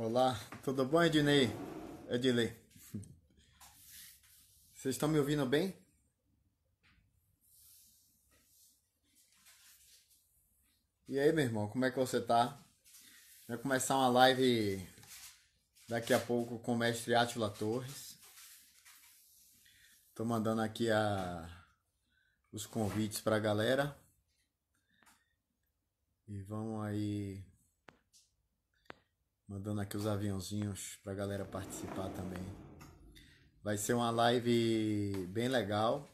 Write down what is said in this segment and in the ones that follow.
Olá, tudo bom, Ednei? Ednei. Vocês estão me ouvindo bem? E aí, meu irmão, como é que você tá? Vai começar uma live daqui a pouco com o mestre Átila Torres. Tô mandando aqui a, os convites pra galera. E vamos aí mandando aqui os aviãozinhos pra galera participar também. Vai ser uma live bem legal.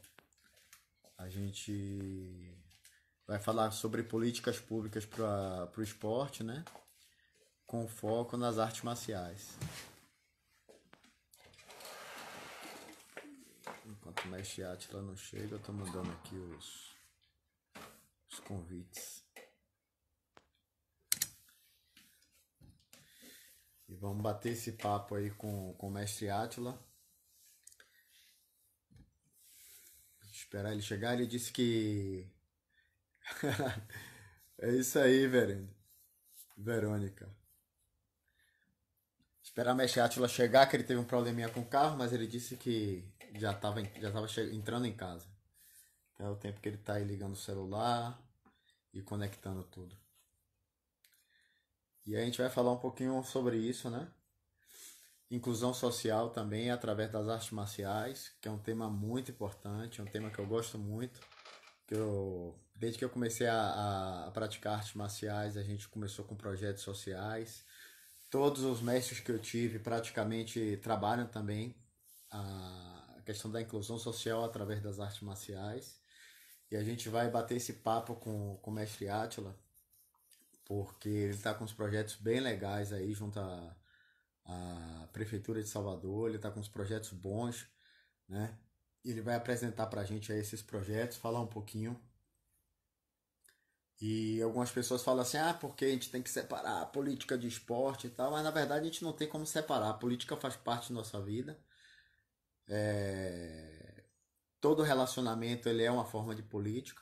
A gente vai falar sobre políticas públicas para o esporte, né? Com foco nas artes marciais. Enquanto o mestre Atila não chega, eu tô mandando aqui os, os convites. E vamos bater esse papo aí com, com o mestre Atila. Esperar ele chegar, ele disse que é isso aí, Verônica. Verônica. Esperar a Mestre Atila chegar, que ele teve um probleminha com o carro, mas ele disse que já estava já tava entrando em casa. É o tempo que ele está aí ligando o celular e conectando tudo. E a gente vai falar um pouquinho sobre isso, né? Inclusão social também através das artes marciais, que é um tema muito importante, é um tema que eu gosto muito que eu desde que eu comecei a, a, praticar artes marciais, a gente começou com projetos sociais. Todos os mestres que eu tive praticamente trabalham também a questão da inclusão social através das artes marciais. E a gente vai bater esse papo com, com o mestre Átila, porque ele está com uns projetos bem legais aí junto à, à Prefeitura de Salvador, ele está com uns projetos bons, né? Ele vai apresentar para a gente esses projetos, falar um pouquinho. E algumas pessoas falam assim, ah, porque a gente tem que separar a política de esporte e tal, mas na verdade a gente não tem como separar. A política faz parte da nossa vida. É... Todo relacionamento ele é uma forma de política.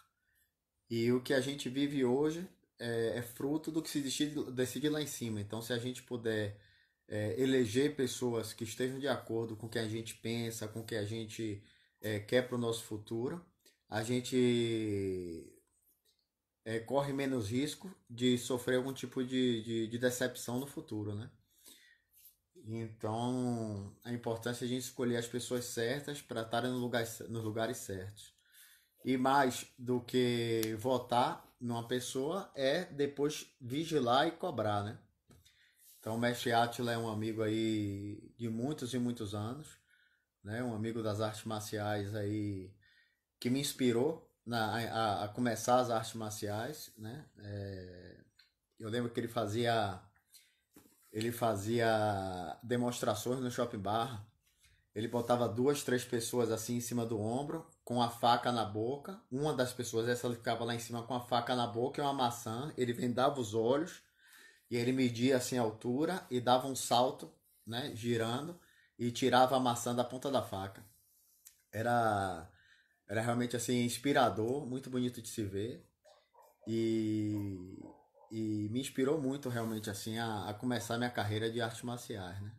E o que a gente vive hoje é, é fruto do que se decide, decide lá em cima. Então, se a gente puder é, eleger pessoas que estejam de acordo com o que a gente pensa, com o que a gente é, quer para o nosso futuro, a gente é, corre menos risco de sofrer algum tipo de, de, de decepção no futuro, né? Então, a importância é a gente escolher as pessoas certas para estarem no lugar, nos lugares certos. E mais do que votar numa pessoa é depois vigilar e cobrar, né? Então, o mestre Atila é um amigo aí de muitos e muitos anos né? Um amigo das artes marciais aí que me inspirou na, a, a começar as artes marciais, né? É, eu lembro que ele fazia ele fazia demonstrações no shopping bar. Ele botava duas, três pessoas assim em cima do ombro, com a faca na boca. Uma das pessoas, essa ficava lá em cima com a faca na boca e uma maçã. Ele vendava os olhos e ele media assim a altura e dava um salto, né, girando e tirava a maçã da ponta da faca. Era, era realmente assim inspirador, muito bonito de se ver e, e me inspirou muito realmente assim a, a começar minha carreira de artes marciais, né?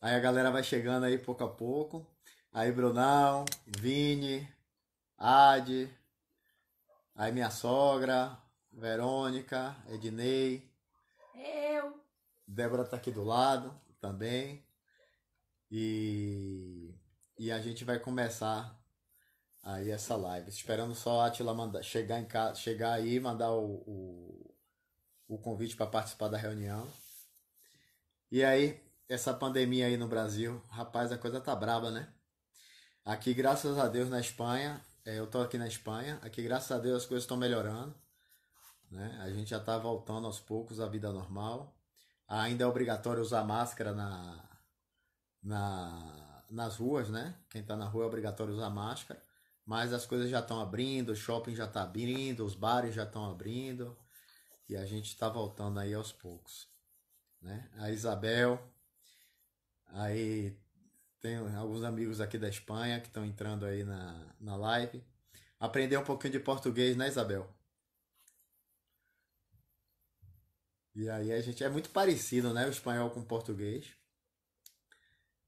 Aí a galera vai chegando aí pouco a pouco. Aí Brunão, Vini, Adi, aí minha sogra, Verônica, Ednei. Eu. Débora tá aqui do lado também. E, e a gente vai começar aí essa live. Esperando só a Atila mandar, chegar, em casa, chegar aí e mandar o, o, o convite para participar da reunião. E aí, essa pandemia aí no Brasil, rapaz, a coisa tá braba, né? Aqui, graças a Deus, na Espanha, eu tô aqui na Espanha, aqui, graças a Deus, as coisas estão melhorando. Né? A gente já tá voltando aos poucos à vida normal. Ainda é obrigatório usar máscara na, na, nas ruas, né? Quem está na rua é obrigatório usar máscara. Mas as coisas já estão abrindo, o shopping já está abrindo, os bares já estão abrindo. E a gente está voltando aí aos poucos. Né? A Isabel, aí tem alguns amigos aqui da Espanha que estão entrando aí na, na live. Aprender um pouquinho de português, né, Isabel? E aí a gente é muito parecido, né? O espanhol com o português.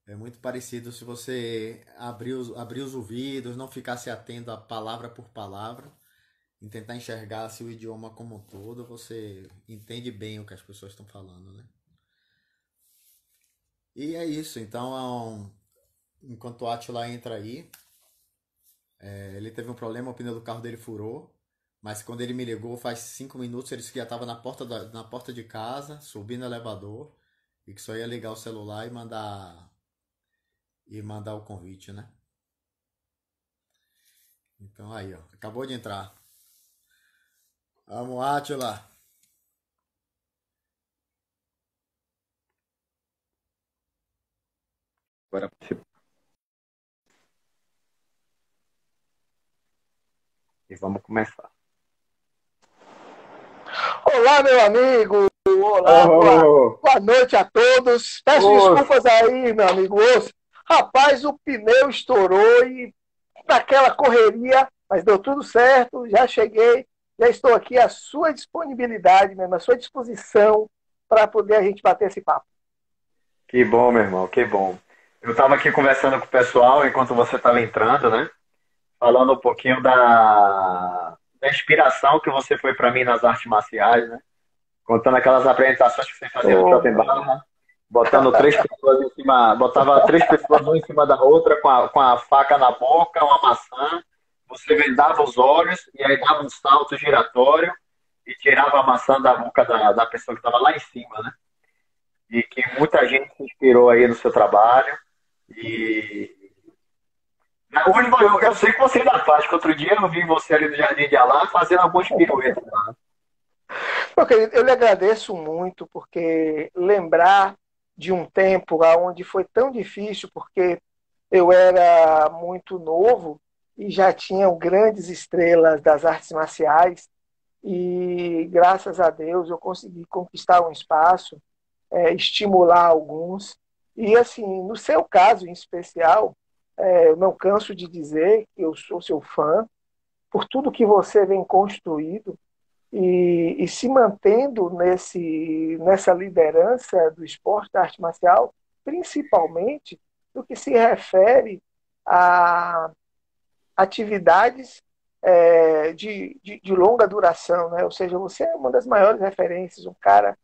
É muito parecido se você abrir os, abrir os ouvidos, não ficar se atendo a palavra por palavra, e tentar enxergar se o idioma como um todo, você entende bem o que as pessoas estão falando, né? E é isso. Então, é enquanto o Atila entra aí, é, ele teve um problema, o pneu do carro dele furou. Mas quando ele me ligou, faz cinco minutos, ele disse que já estava na porta, na porta de casa, subindo no elevador, e que só ia ligar o celular e mandar e mandar o convite, né? Então aí, ó, acabou de entrar. Vamos, Atila. Agora e vamos começar. Olá, meu amigo! Olá, oh, boa, boa, noite a todos. Peço desculpas aí, meu amigo Osso. Rapaz, o pneu estourou e naquela correria, mas deu tudo certo, já cheguei, já estou aqui à sua disponibilidade mesmo, à sua disposição para poder a gente bater esse papo. Que bom, meu irmão, que bom. Eu estava aqui conversando com o pessoal enquanto você estava entrando, né? Falando um pouquinho da, da inspiração que você foi para mim nas artes marciais, né? Contando aquelas apresentações que você fazia no Shopping né? botando três pessoas em cima, botava três pessoas uma em cima da outra com a, com a faca na boca, uma maçã, você vendava os olhos e aí dava um salto giratório e tirava a maçã da boca da, da pessoa que estava lá em cima, né? E que muita gente se inspirou aí no seu trabalho e Hoje eu, eu sei que você ainda faz, que outro dia eu vi você ali no Jardim de Alá fazendo alguns piruetas lá. Meu querido, eu lhe agradeço muito, porque lembrar de um tempo onde foi tão difícil, porque eu era muito novo e já tinham grandes estrelas das artes marciais, e graças a Deus eu consegui conquistar um espaço, é, estimular alguns. E assim, no seu caso em especial, é, eu não canso de dizer que eu sou seu fã por tudo que você vem construído e, e se mantendo nesse, nessa liderança do esporte, da arte marcial, principalmente no que se refere a atividades é, de, de, de, longa duração, né? Ou seja, você é uma das maiores referências, um cara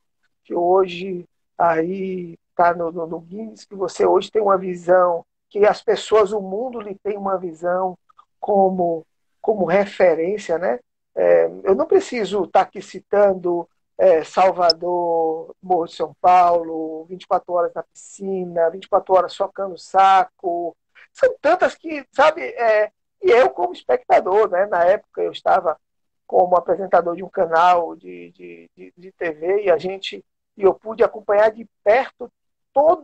que hoje aí está no, no, no Guinness, que você hoje tem uma visão que as pessoas, o mundo lhe tem uma visão como, como referência, né? É, eu não preciso estar aqui citando é, Salvador, Morro de São Paulo, 24 horas na piscina, 24 horas socando saco. São tantas que, sabe, é, e eu como espectador, né? Na época eu estava como apresentador de um canal de, de, de, de TV e a gente e eu pude acompanhar de perto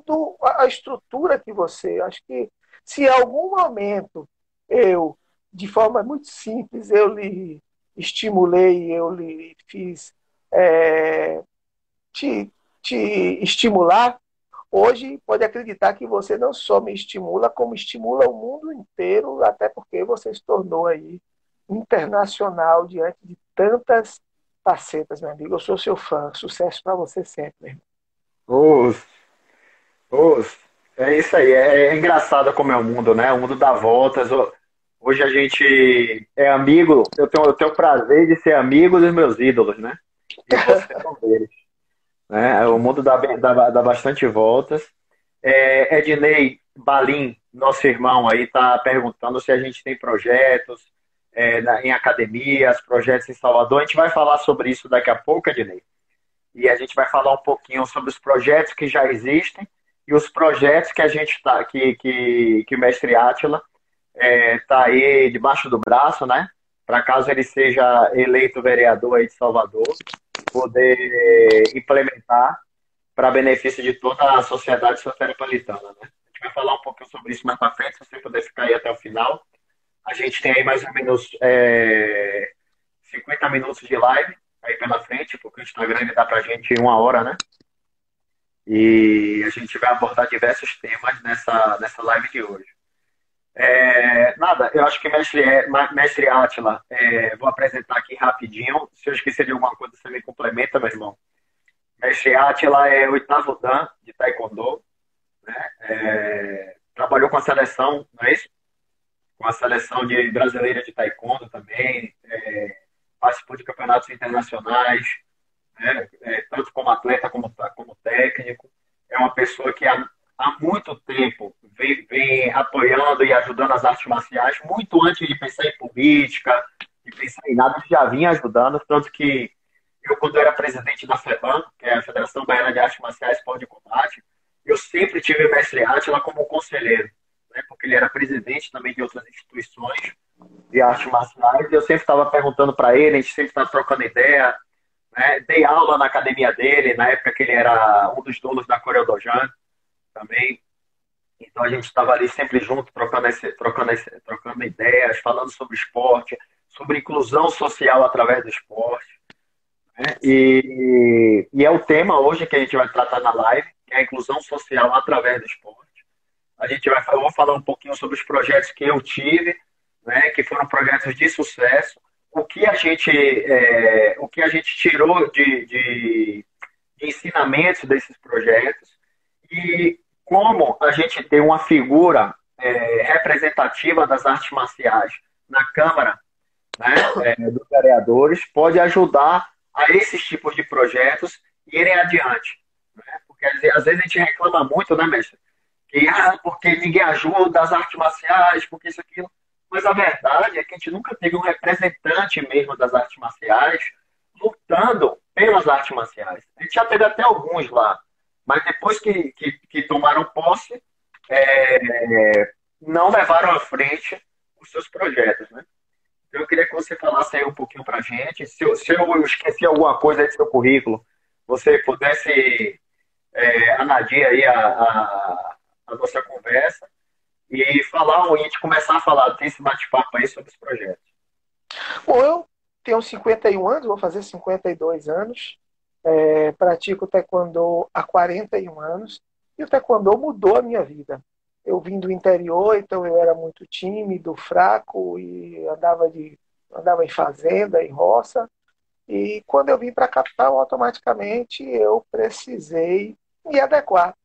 toda a estrutura que você. Acho que se em algum momento eu, de forma muito simples, eu lhe estimulei, eu lhe fiz é, te, te estimular, hoje pode acreditar que você não só me estimula, como estimula o mundo inteiro, até porque você se tornou aí internacional diante de tantas facetas, meu amigo. Eu sou seu fã. Sucesso para você sempre, meu irmão. Oh, É isso aí, é, é, engraçado como é o mundo, né? O mundo dá voltas. Hoje a gente é amigo, eu tenho, eu tenho o prazer de ser amigo dos meus ídolos, né? E você é um deles. Né? O mundo dá, dá, dá bastante voltas. É, Ednei Balim, nosso irmão aí, está perguntando se a gente tem projetos é, em academias, projetos em Salvador. A gente vai falar sobre isso daqui a pouco, Ednei. E a gente vai falar um pouquinho sobre os projetos que já existem e os projetos que a gente está, que, que, que o mestre Átila está é, tá aí debaixo do braço, né? Para caso ele seja eleito vereador aí de Salvador, poder implementar para benefício de toda a sociedade soteropolitana, né? A gente vai falar um pouquinho sobre isso mais para frente, se você puder ficar aí até o final. A gente tem aí mais ou menos é, 50 minutos de live aí pela frente, porque o Instagram dá para a gente uma hora, né? E a gente vai abordar diversos temas nessa, nessa live de hoje. É, nada, eu acho que mestre, é, mestre Atila, é, vou apresentar aqui rapidinho. Se eu esquecer de alguma coisa, você me complementa, meu irmão. Esse Atila é oitavo dan de Taekwondo, né? É, trabalhou com a seleção, não é isso? Com a seleção de brasileira de Taekwondo também, é, participou de campeonatos internacionais, né? é, tanto como atleta como, como técnico. É uma pessoa que há, há muito tempo vem, vem apoiando e ajudando as artes marciais, muito antes de pensar em política, de pensar em nada, já vinha ajudando, tanto que eu, quando era presidente da FEBAN, que é a Federação Baiana de Artes Marciais Esporte de Combate, eu sempre tive o mestre Atila como conselheiro, né, porque ele era presidente também de outras instituições de artes marciais, e eu sempre estava perguntando para ele, a gente sempre estava trocando ideia, né, dei aula na academia dele, na época que ele era um dos donos da Coreia Dojan também, então a gente estava ali sempre junto, trocando, esse, trocando, esse, trocando ideias, falando sobre esporte, sobre inclusão social através do esporte. Né? E, e, é o tema hoje que a gente vai tratar na live, que é a inclusão social através do esporte. A gente vai eu vou falar um pouquinho sobre os projetos que eu tive, né, que foram projetos de sucesso, o que a gente, é, o que a gente tirou de, de, de ensinamentos desses projetos e como a gente tem uma figura é, representativa das artes marciais na Câmara né, é, dos vereadores pode ajudar a esses tipos de projetos irem adiante. Né? Porque às vezes a gente reclama muito, né, mestre? Que ah, porque ninguém ajuda as artes marciais, porque isso aquilo. Mas a verdade é que a gente nunca teve um representante mesmo das artes marciais lutando pelas artes marciais. A gente já teve até alguns lá, mas depois que, que, que tomaram posse, é, não levaram à frente os seus projetos, né? Então, eu queria que você falasse aí um pouquinho para a gente. Se eu, se eu esqueci alguma coisa aí do seu currículo, você pudesse é, anadir aí a, a, a, nossa conversa e falar, ou a gente começar a falar, ter esse bate-papo aí sobre os projetos. Bom, eu tenho 51 anos, vou fazer 52 anos. É, pratico taekwondo há 41 anos e o taekwondo mudou a minha vida eu vim do interior, então eu era muito tímido, fraco e andava de andava em fazenda, em roça. E quando eu vim para a capital, automaticamente eu precisei me adequar.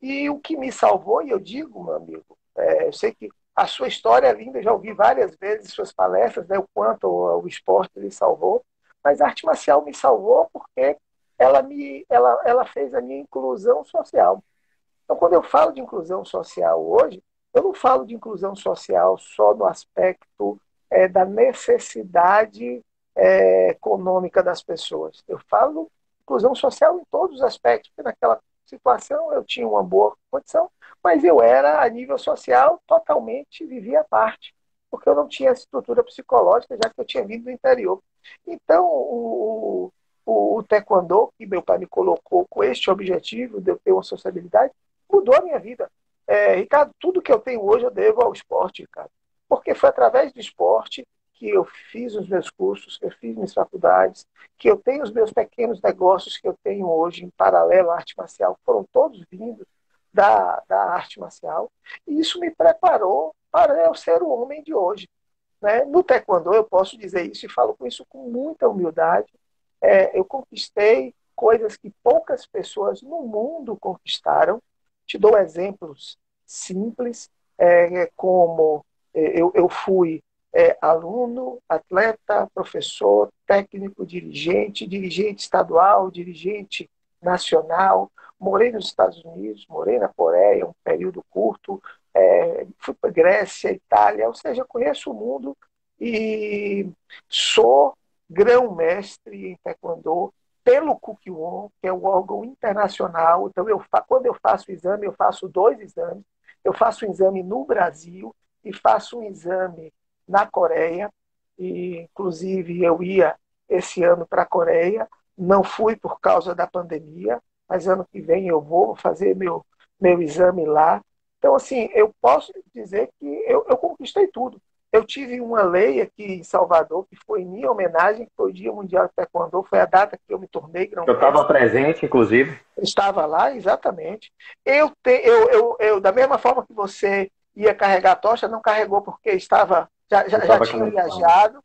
E o que me salvou, e eu digo, meu amigo, é, eu sei que a sua história é linda, já ouvi várias vezes suas palestras, né, o quanto o, o esporte lhe salvou, mas a arte marcial me salvou porque ela, me, ela, ela fez a minha inclusão social. Então, quando eu falo de inclusão social hoje, eu não falo de inclusão social só no aspecto é, da necessidade é, econômica das pessoas. Eu falo inclusão social em todos os aspectos, porque naquela situação eu tinha uma boa condição, mas eu era, a nível social, totalmente vivia à parte, porque eu não tinha estrutura psicológica, já que eu tinha vindo do interior. Então, o, o, o taekwondo, que meu pai me colocou com este objetivo de eu ter uma sociabilidade, mudou a minha vida. É, Ricardo, tudo que eu tenho hoje eu devo ao esporte, Ricardo. Porque foi através do esporte que eu fiz os meus cursos, que eu fiz minhas faculdades, que eu tenho os meus pequenos negócios que eu tenho hoje em paralelo à arte marcial, foram todos vindos da, da arte marcial. E isso me preparou para eu ser o homem de hoje. Né? No Taekwondo, eu posso dizer isso e falo com isso com muita humildade. É, eu conquistei coisas que poucas pessoas no mundo conquistaram te dou exemplos simples, é, como é, eu, eu fui é, aluno, atleta, professor, técnico, dirigente, dirigente estadual, dirigente nacional. Morei nos Estados Unidos, morei na Coreia, um período curto, é, fui para Grécia, Itália, ou seja, conheço o mundo e sou grão-mestre em Taekwondo, pelo Kukiwon, que é o órgão internacional. Então, eu, quando eu faço o exame, eu faço dois exames. Eu faço um exame no Brasil e faço um exame na Coreia. E, inclusive, eu ia esse ano para a Coreia. Não fui por causa da pandemia, mas ano que vem eu vou fazer meu, meu exame lá. Então, assim, eu posso dizer que eu, eu conquistei tudo. Eu tive uma lei aqui em Salvador, que foi em minha homenagem, que foi o Dia Mundial de Taekwondo, foi a data que eu me tornei grão Eu estava presente, inclusive. Estava lá, exatamente. Eu, te, eu, eu, eu, da mesma forma que você ia carregar a tocha, não carregou porque estava já, já, já tinha viajado.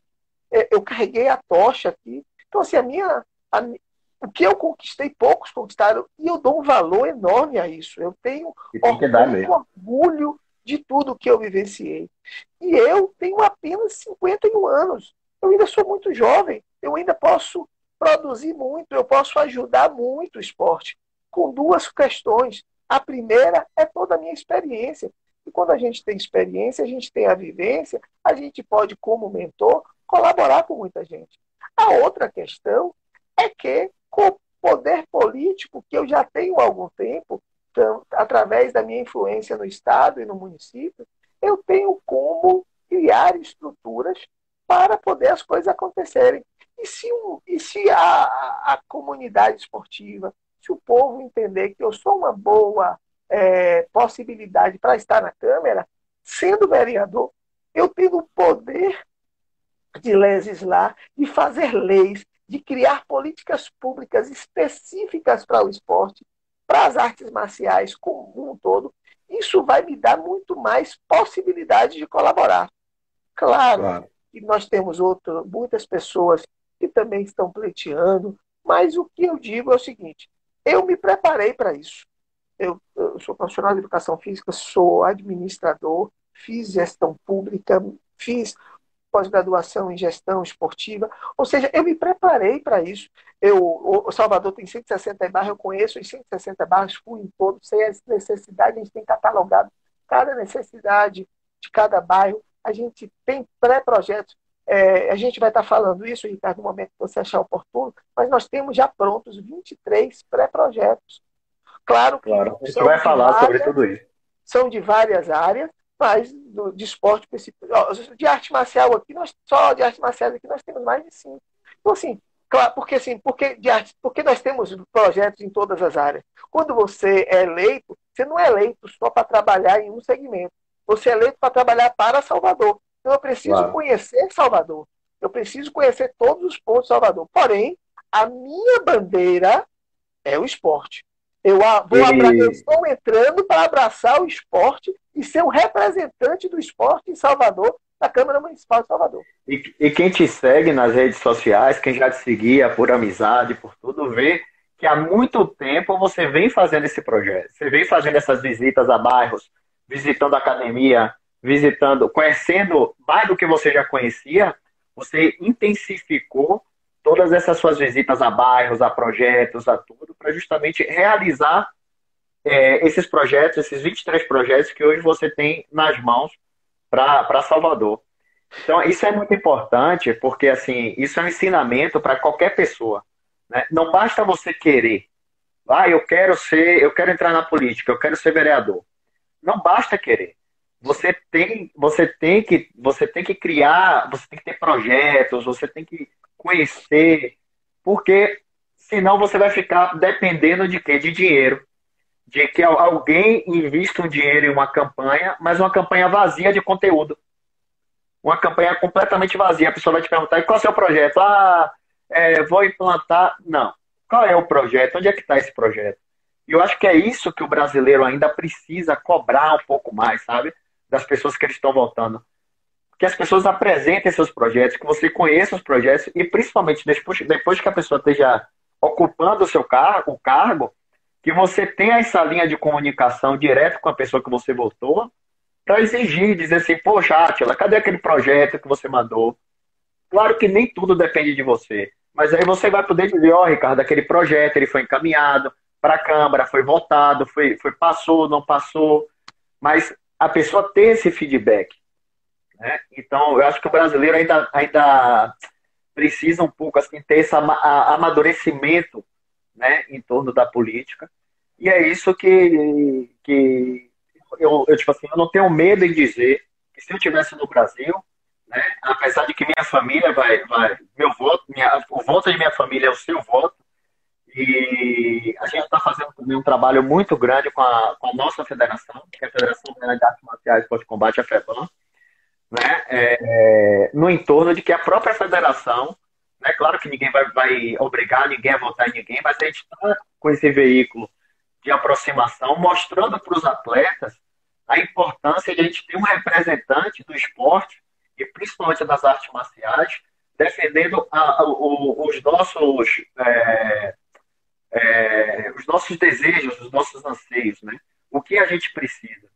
Eu carreguei a tocha aqui. Então, assim, a minha, a, O que eu conquistei, poucos conquistaram, e eu dou um valor enorme a isso. Eu tenho orgulho, orgulho de tudo que eu vivenciei. E eu tenho apenas 51 anos. Eu ainda sou muito jovem. Eu ainda posso produzir muito, eu posso ajudar muito o esporte. Com duas questões. A primeira é toda a minha experiência. E quando a gente tem experiência, a gente tem a vivência, a gente pode, como mentor, colaborar com muita gente. A outra questão é que, com o poder político que eu já tenho há algum tempo, através da minha influência no Estado e no município, eu tenho como criar estruturas para poder as coisas acontecerem. E se, e se a, a comunidade esportiva, se o povo entender que eu sou uma boa é, possibilidade para estar na Câmara, sendo vereador, eu tenho o poder de legislar, de fazer leis, de criar políticas públicas específicas para o esporte, para as artes marciais como um todo, isso vai me dar muito mais possibilidade de colaborar. Claro, claro. que nós temos outro, muitas pessoas que também estão pleiteando, mas o que eu digo é o seguinte: eu me preparei para isso. Sou profissional de educação física, sou administrador, fiz gestão pública, fiz pós-graduação em gestão esportiva. Ou seja, eu me preparei para isso. Eu, o Salvador tem 160 bairros, eu conheço os 160 bairros, fui em todos, sei as necessidades, a gente tem catalogado cada necessidade de cada bairro. A gente tem pré-projetos. É, a gente vai estar falando isso, Ricardo, no momento que você achar oportuno, mas nós temos já prontos 23 pré-projetos. Claro que. Claro, a gente vai falar várias, sobre tudo isso. São de várias áreas, mas do, de esporte de arte marcial aqui, nós, só de arte marcial aqui nós temos mais de cinco. Então, assim, claro, porque assim, porque, de arte, porque nós temos projetos em todas as áreas. Quando você é eleito, você não é eleito só para trabalhar em um segmento. Você é eleito para trabalhar para Salvador. Então eu preciso claro. conhecer Salvador. Eu preciso conhecer todos os pontos de Salvador. Porém, a minha bandeira é o esporte. Eu, vou e... eu estou entrando para abraçar o esporte e ser um representante do esporte em Salvador, da Câmara Municipal de Salvador. E, e quem te segue nas redes sociais, quem já te seguia por amizade, por tudo, vê que há muito tempo você vem fazendo esse projeto. Você vem fazendo essas visitas a bairros, visitando a academia, visitando, conhecendo mais do que você já conhecia, você intensificou todas essas suas visitas a bairros, a projetos, a tudo, para justamente realizar é, esses projetos, esses 23 projetos que hoje você tem nas mãos para Salvador. Então, isso é muito importante, porque assim, isso é um ensinamento para qualquer pessoa. Né? Não basta você querer. Ah, eu quero ser, eu quero entrar na política, eu quero ser vereador. Não basta querer. Você tem, você tem que, você tem que criar, você tem que ter projetos, você tem que conhecer, porque senão você vai ficar dependendo de quê? De dinheiro. De que alguém invista um dinheiro em uma campanha, mas uma campanha vazia de conteúdo. Uma campanha completamente vazia. A pessoa vai te perguntar, e qual é o seu projeto? Ah, é, vou implantar. Não. Qual é o projeto? Onde é que está esse projeto? E eu acho que é isso que o brasileiro ainda precisa cobrar um pouco mais, sabe? Das pessoas que eles estão voltando que as pessoas apresentem seus projetos, que você conheça os projetos e principalmente depois, depois que a pessoa esteja ocupando o seu cargo, o cargo, que você tenha essa linha de comunicação direto com a pessoa que você votou, para exigir, dizer assim, poxa, Atila, cadê aquele projeto que você mandou? Claro que nem tudo depende de você, mas aí você vai poder dizer, ó, oh, Ricardo, aquele projeto ele foi encaminhado para a Câmara, foi votado, foi, foi passou, não passou, mas a pessoa ter esse feedback. Né? Então, eu acho que o brasileiro ainda, ainda precisa um pouco assim, ter esse amadurecimento né, em torno da política. E é isso que, que eu, eu, tipo assim, eu não tenho medo em dizer que se eu tivesse no Brasil, né, apesar de que minha família vai, vai meu voto, minha, o voto de minha família é o seu voto, e a gente está fazendo também um trabalho muito grande com a, com a nossa federação, que é a Federação de Artes Marciais Esporte Combate, a FEBAN, né, é, no entorno de que a própria federação, né, claro que ninguém vai, vai obrigar ninguém a votar em ninguém, mas a gente está com esse veículo de aproximação, mostrando para os atletas a importância de a gente ter um representante do esporte e principalmente das artes marciais defendendo a, a, os nossos é, é, os nossos desejos, os nossos anseios, né? O que a gente precisa.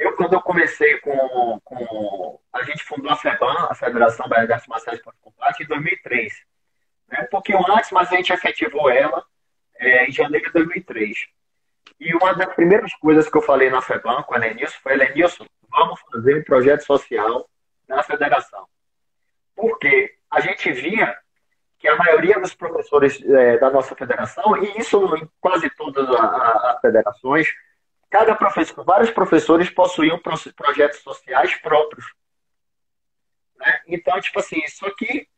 Eu, quando eu comecei com, com a gente fundou a FEBAN, a Federação Baiana de Artes Marciais para Combate, em 2003. Né? Um pouquinho antes, mas a gente efetivou ela é, em janeiro de 2003. E uma das primeiras coisas que eu falei na FEBAN com a Lenilson foi, Lenilson, vamos fazer um projeto social na federação. Porque a gente via que a maioria dos professores é, da nossa federação, e isso em quase todas as federações, cada professor, vários professores possuíam projetos sociais próprios. Né? Então, tipo assim, isso aqui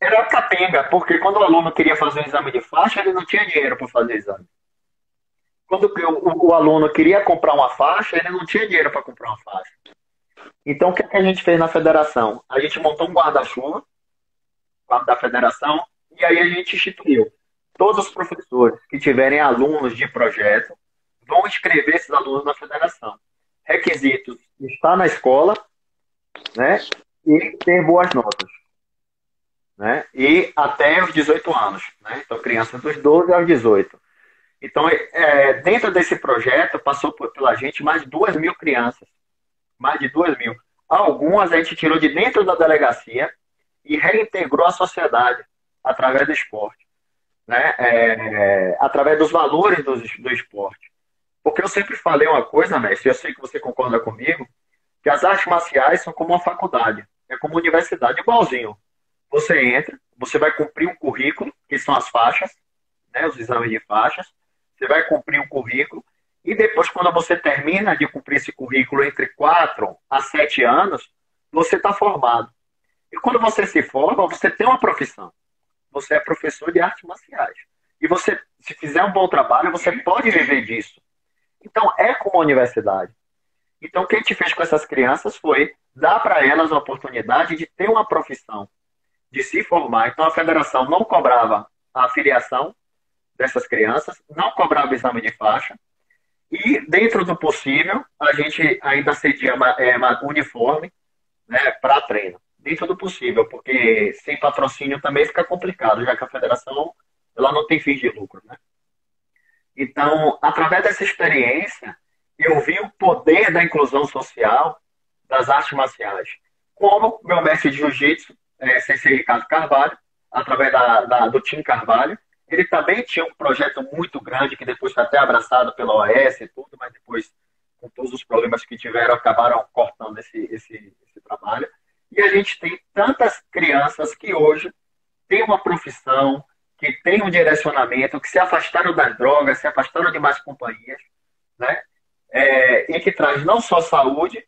era capenga, porque quando o aluno queria fazer um exame de faixa, ele não tinha dinheiro para fazer exame. Quando o, o, aluno queria comprar uma faixa, ele não tinha dinheiro para comprar uma faixa. Então, o que, que a gente fez na federação? A gente montou um guarda-chuva da federação e aí a gente instituiu. Todos os professores que tiverem alunos de projeto vão inscrever esses alunos na federação. Requisitos: estar na escola né, e ter boas notas. Né, e até os 18 anos. Né, então, crianças dos 12 aos 18. Então, é, dentro desse projeto, passou pela gente mais de 2 mil crianças. Mais de 2 mil. Algumas a gente tirou de dentro da delegacia e reintegrou a sociedade através do esporte. Né? É, através dos valores do, do esporte. Porque eu sempre falei uma coisa, mestre, eu sei que você concorda comigo, que as artes marciais são como uma faculdade, é como uma universidade, igualzinho. Você entra, você vai cumprir um currículo, que são as faixas, né, os exames de faixas, você vai cumprir um currículo, e depois, quando você termina de cumprir esse currículo entre 4 a 7 anos, você está formado. E quando você se forma, você tem uma profissão. Você é professor de artes marciais. E você, se fizer um bom trabalho, você pode viver disso. Então, é como a universidade. Então, o que a gente fez com essas crianças foi dar para elas a oportunidade de ter uma profissão, de se formar. Então, a federação não cobrava a afiliação dessas crianças, não cobrava exame de faixa, e, dentro do possível, a gente ainda cedia é, uniforme né, para treino. Dentro do possível, porque sem patrocínio também fica complicado, já que a federação ela não tem fins de lucro. Né? Então, através dessa experiência, eu vi o poder da inclusão social das artes marciais. Como meu mestre de jiu-jitsu, é, Sensei Ricardo Carvalho, através da, da, do Tim Carvalho, ele também tinha um projeto muito grande, que depois foi até abraçado pela OAS e tudo, mas depois, com todos os problemas que tiveram, acabaram cortando esse, esse, esse trabalho. E a gente tem tantas crianças que hoje têm uma profissão, que têm um direcionamento, que se afastaram das drogas, se afastaram de mais companhias, né? É, e que traz não só saúde,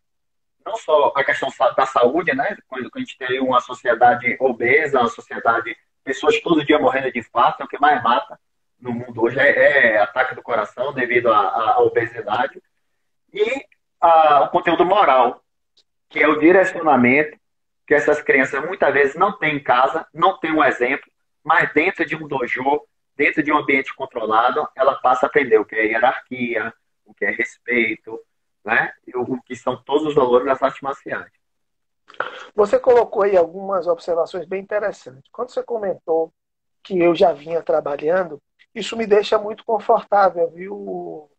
não só a questão da saúde, né? Quando a gente tem uma sociedade obesa, uma sociedade pessoas todo dia morrendo de infarto, é o que mais mata no mundo hoje é, é ataque do coração devido à, obesidade. E a, o conteúdo moral, que é o direcionamento que essas crianças muitas vezes não têm em casa, não têm um exemplo, mas dentro de um dojo, dentro de um ambiente controlado, ela passa a aprender o que é hierarquia, o que é respeito, né? E o que são todos os valores das artes marciais. Você colocou aí algumas observações bem interessantes. Quando você comentou que eu já vinha trabalhando, isso me deixa muito confortável, viu?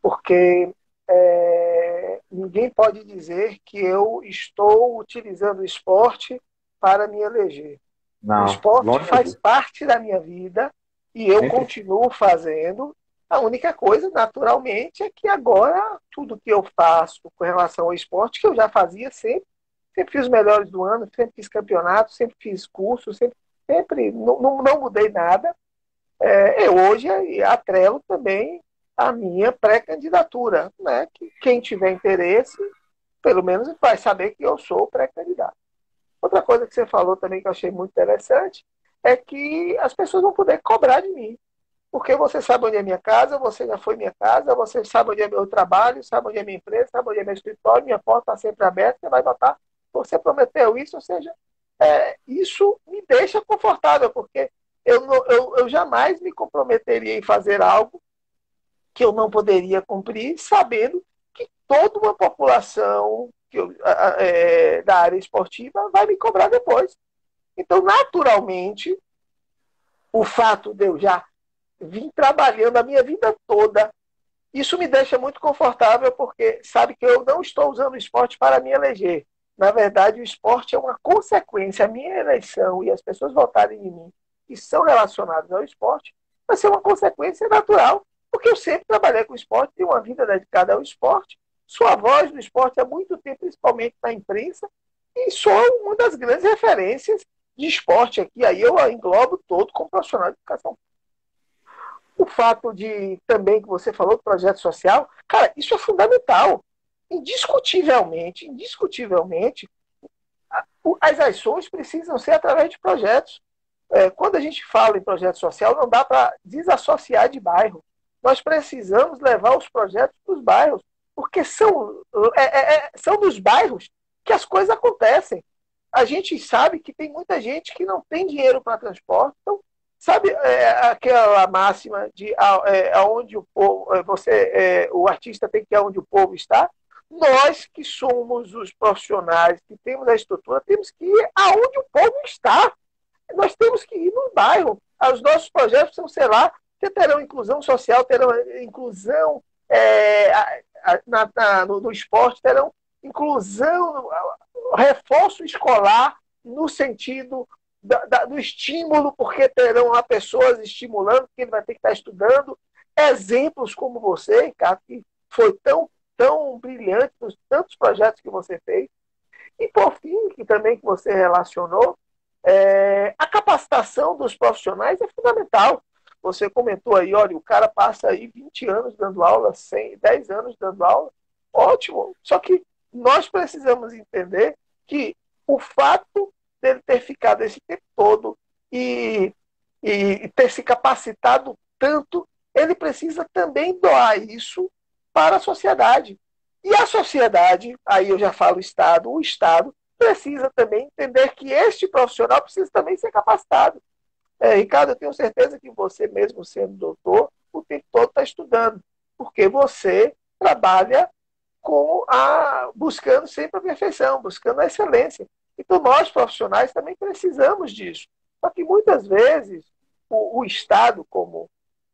Porque é, ninguém pode dizer que eu estou utilizando o esporte para me eleger. Não, o esporte faz parte da minha vida e eu continuo fazendo. A única coisa, naturalmente, é que agora tudo que eu faço com relação ao esporte, que eu já fazia sempre, sempre fiz os melhores do ano, sempre fiz campeonato, sempre fiz curso, sempre, sempre não, não, não mudei nada. É, eu hoje atrelo também a minha pré-candidatura, né? Que quem tiver interesse, pelo menos vai saber que eu sou pré-candidato. Outra coisa que você falou também que eu achei muito interessante é que as pessoas vão poder cobrar de mim. Porque você sabe onde é minha casa, você já foi minha casa, você sabe onde é meu trabalho, sabe onde é minha empresa, sabe onde é meu escritório, minha porta está sempre aberta, você vai notar, você prometeu isso, ou seja, é, isso me deixa confortável, porque eu, não, eu, eu jamais me comprometeria em fazer algo que eu não poderia cumprir, sabendo que toda uma população eu, é, da área esportiva vai me cobrar depois. Então, naturalmente, o fato de eu já vim trabalhando a minha vida toda, isso me deixa muito confortável porque sabe que eu não estou usando o esporte para me eleger. Na verdade, o esporte é uma consequência. A minha eleição e as pessoas votarem em mim que são relacionadas ao esporte vai ser uma consequência natural, porque eu sempre trabalhei com esporte, tenho uma vida dedicada ao esporte, sua voz no esporte há muito tempo, principalmente na imprensa, e sou uma das grandes referências de esporte aqui. Aí eu englobo todo como profissional de educação. O fato de também que você falou do projeto social, cara, isso é fundamental. Indiscutivelmente, indiscutivelmente, as ações precisam ser através de projetos. É, quando a gente fala em projeto social, não dá para desassociar de bairro. Nós precisamos levar os projetos para os bairros, porque são, é, é, é, são nos bairros que as coisas acontecem. A gente sabe que tem muita gente que não tem dinheiro para transporte. Então, sabe é, aquela máxima de é, aonde o povo, é, você, o artista tem que ir aonde o povo está? Nós que somos os profissionais, que temos a estrutura, temos que ir aonde o povo está. Nós temos que ir no bairro. Os nossos projetos precisam ser lá, terão inclusão social, terão inclusão é, na, na, no, no esporte, terão inclusão, reforço escolar no sentido da, da, do estímulo, porque terão lá pessoas estimulando, que ele vai ter que estar estudando. Exemplos como você, Ricardo, que foi tão, tão brilhante nos tantos projetos que você fez. E, por fim, que também que você relacionou, é, a capacitação dos profissionais é fundamental. Você comentou aí, olha, o cara passa aí 20 anos dando aula, 100, 10 anos dando aula. Ótimo. Só que nós precisamos entender que o fato dele ter ficado esse tempo todo e, e ter se capacitado tanto, ele precisa também doar isso para a sociedade. E a sociedade, aí eu já falo Estado, o Estado precisa também entender que este profissional precisa também ser capacitado. É, Ricardo, eu tenho certeza que você, mesmo sendo doutor, o tempo todo está estudando, porque você trabalha com a buscando sempre a perfeição, buscando a excelência. Então nós profissionais também precisamos disso. Só que muitas vezes o, o Estado como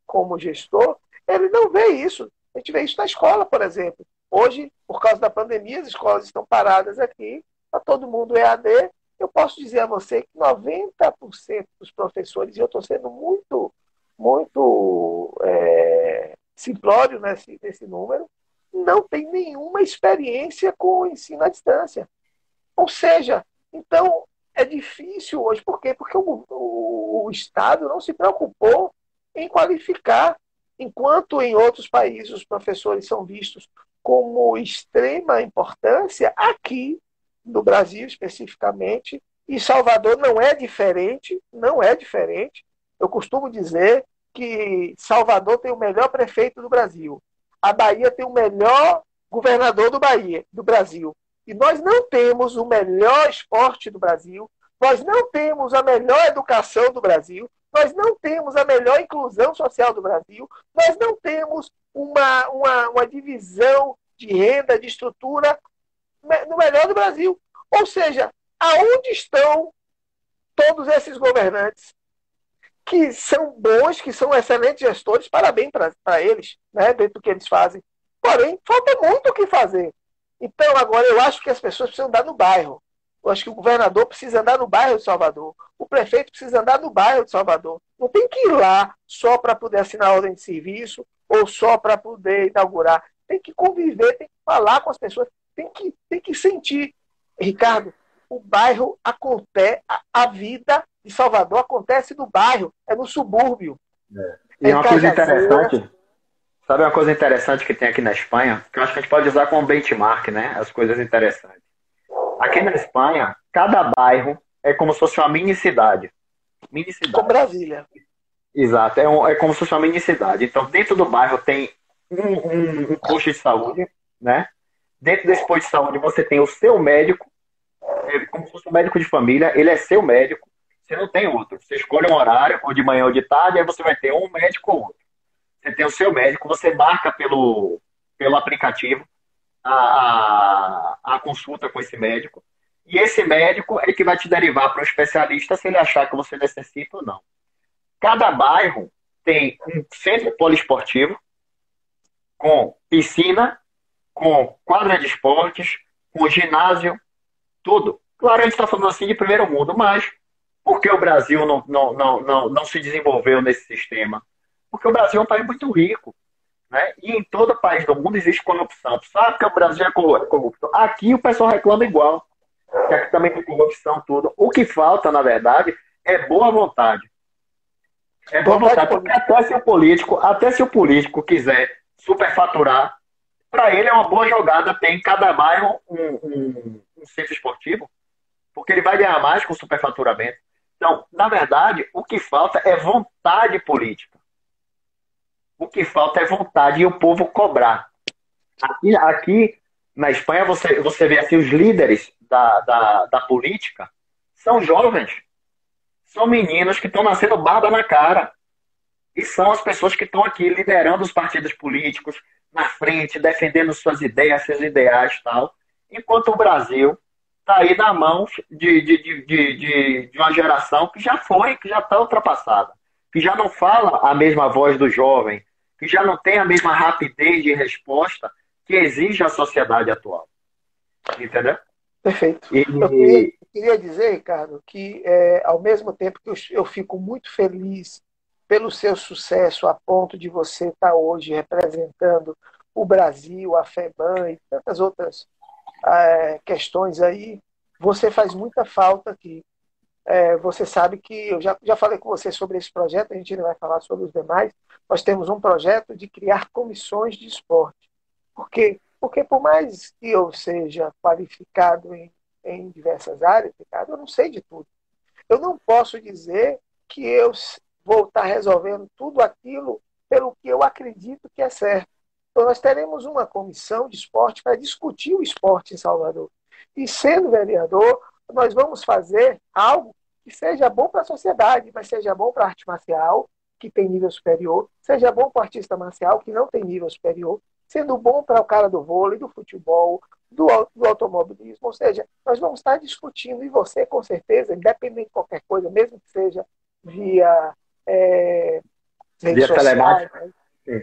como gestor ele não vê isso. A gente vê isso na escola, por exemplo. Hoje, por causa da pandemia, as escolas estão paradas aqui, está todo mundo EAD. Eu posso dizer a você que 90% dos professores, e eu estou sendo muito, muito é, simplório nesse, nesse número, não tem nenhuma experiência com o ensino à distância. Ou seja, então é difícil hoje. Por quê? Porque o, o, o Estado não se preocupou em qualificar, enquanto em outros países os professores são vistos como extrema importância, aqui no Brasil especificamente, e Salvador não é diferente, não é diferente. Eu costumo dizer que Salvador tem o melhor prefeito do Brasil a Bahia tem o melhor governador do Bahia, do Brasil. E nós não temos o melhor esporte do Brasil, nós não temos a melhor educação do Brasil, nós não temos a melhor inclusão social do Brasil, nós não temos uma, uma, uma divisão de renda, de estrutura no melhor do Brasil. Ou seja, aonde estão todos esses governantes que são bons, que são excelentes gestores, parabéns para eles, né, dentro do que eles fazem. Porém, falta muito o que fazer. Então, agora, eu acho que as pessoas precisam andar no bairro. Eu acho que o governador precisa andar no bairro de Salvador. O prefeito precisa andar no bairro de Salvador. Não tem que ir lá só para poder assinar ordem de serviço ou só para poder inaugurar. Tem que conviver, tem que falar com as pessoas, tem que, tem que sentir. Ricardo, o bairro acontece, a, a vida de Salvador acontece no bairro, é no subúrbio. É. E é uma coisa interessante, sabe uma coisa interessante que tem aqui na Espanha, que eu acho que a gente pode usar como benchmark, né? As coisas interessantes. Aqui na Espanha, cada bairro é como se fosse uma mini cidade. Mini cidade. Com Brasília. Exato, é, um, é como se fosse uma mini cidade. Então, dentro do bairro tem um, um, um posto de saúde, né? Dentro desse posto de saúde você tem o seu médico, é como se fosse um médico de família, ele é seu médico, você não tem outro. Você escolhe um horário, ou de manhã ou de tarde, aí você vai ter um médico ou outro. Você tem o seu médico, você marca pelo, pelo aplicativo a, a, a consulta com esse médico, e esse médico é que vai te derivar para o especialista se ele achar que você necessita ou não. Cada bairro tem um centro poliesportivo com piscina, com quadra de esportes, com ginásio, tudo. Claro, a gente está falando assim de primeiro mundo, mas por que o Brasil não, não, não, não, não se desenvolveu nesse sistema? Porque o Brasil é um país muito rico. Né? E em todo país do mundo existe corrupção. Sabe que o Brasil é corrupto? Aqui o pessoal reclama igual. Que aqui também tem corrupção, tudo. O que falta, na verdade, é boa vontade. É boa vontade, porque até se o político, até se o político quiser superfaturar, para ele é uma boa jogada ter em cada bairro um, um, um centro esportivo, porque ele vai ganhar mais com superfaturamento. Então, na verdade, o que falta é vontade política. O que falta é vontade e o povo cobrar. Aqui, aqui na Espanha, você, você vê assim, os líderes da, da, da política são jovens. São meninos que estão nascendo barba na cara. E são as pessoas que estão aqui liderando os partidos políticos, na frente, defendendo suas ideias, seus ideais tal. Enquanto o Brasil está aí na mão de, de, de, de, de uma geração que já foi, que já está ultrapassada, que já não fala a mesma voz do jovem, que já não tem a mesma rapidez de resposta que exige a sociedade atual. Entendeu? Perfeito. E... Eu, queria, eu, queria, dizer, Ricardo, que é, ao mesmo tempo que eu, eu, fico muito feliz pelo seu sucesso a ponto de você estar hoje representando o Brasil, a FEBAN e tantas outras é, questões aí, você faz muita falta aqui. É, você sabe que eu já, já falei com você sobre esse projeto, a gente ainda vai falar sobre os demais, nós temos um projeto de criar comissões de esporte. Por quê? Porque por mais que eu seja qualificado em, em diversas áreas, eu não sei de tudo. Eu não posso dizer que eu vou estar resolvendo tudo aquilo pelo que eu acredito que é certo. Então, nós teremos uma comissão de esporte para discutir o esporte em Salvador. E, sendo vereador, nós vamos fazer algo que seja bom para a sociedade, mas seja bom para a arte marcial, que tem nível superior, seja bom para o artista marcial, que não tem nível superior, sendo bom para o cara do vôlei, do futebol, do, do automobilismo. Ou seja, nós vamos estar discutindo, e você, com certeza, independente de qualquer coisa, mesmo que seja via, é, via telemática,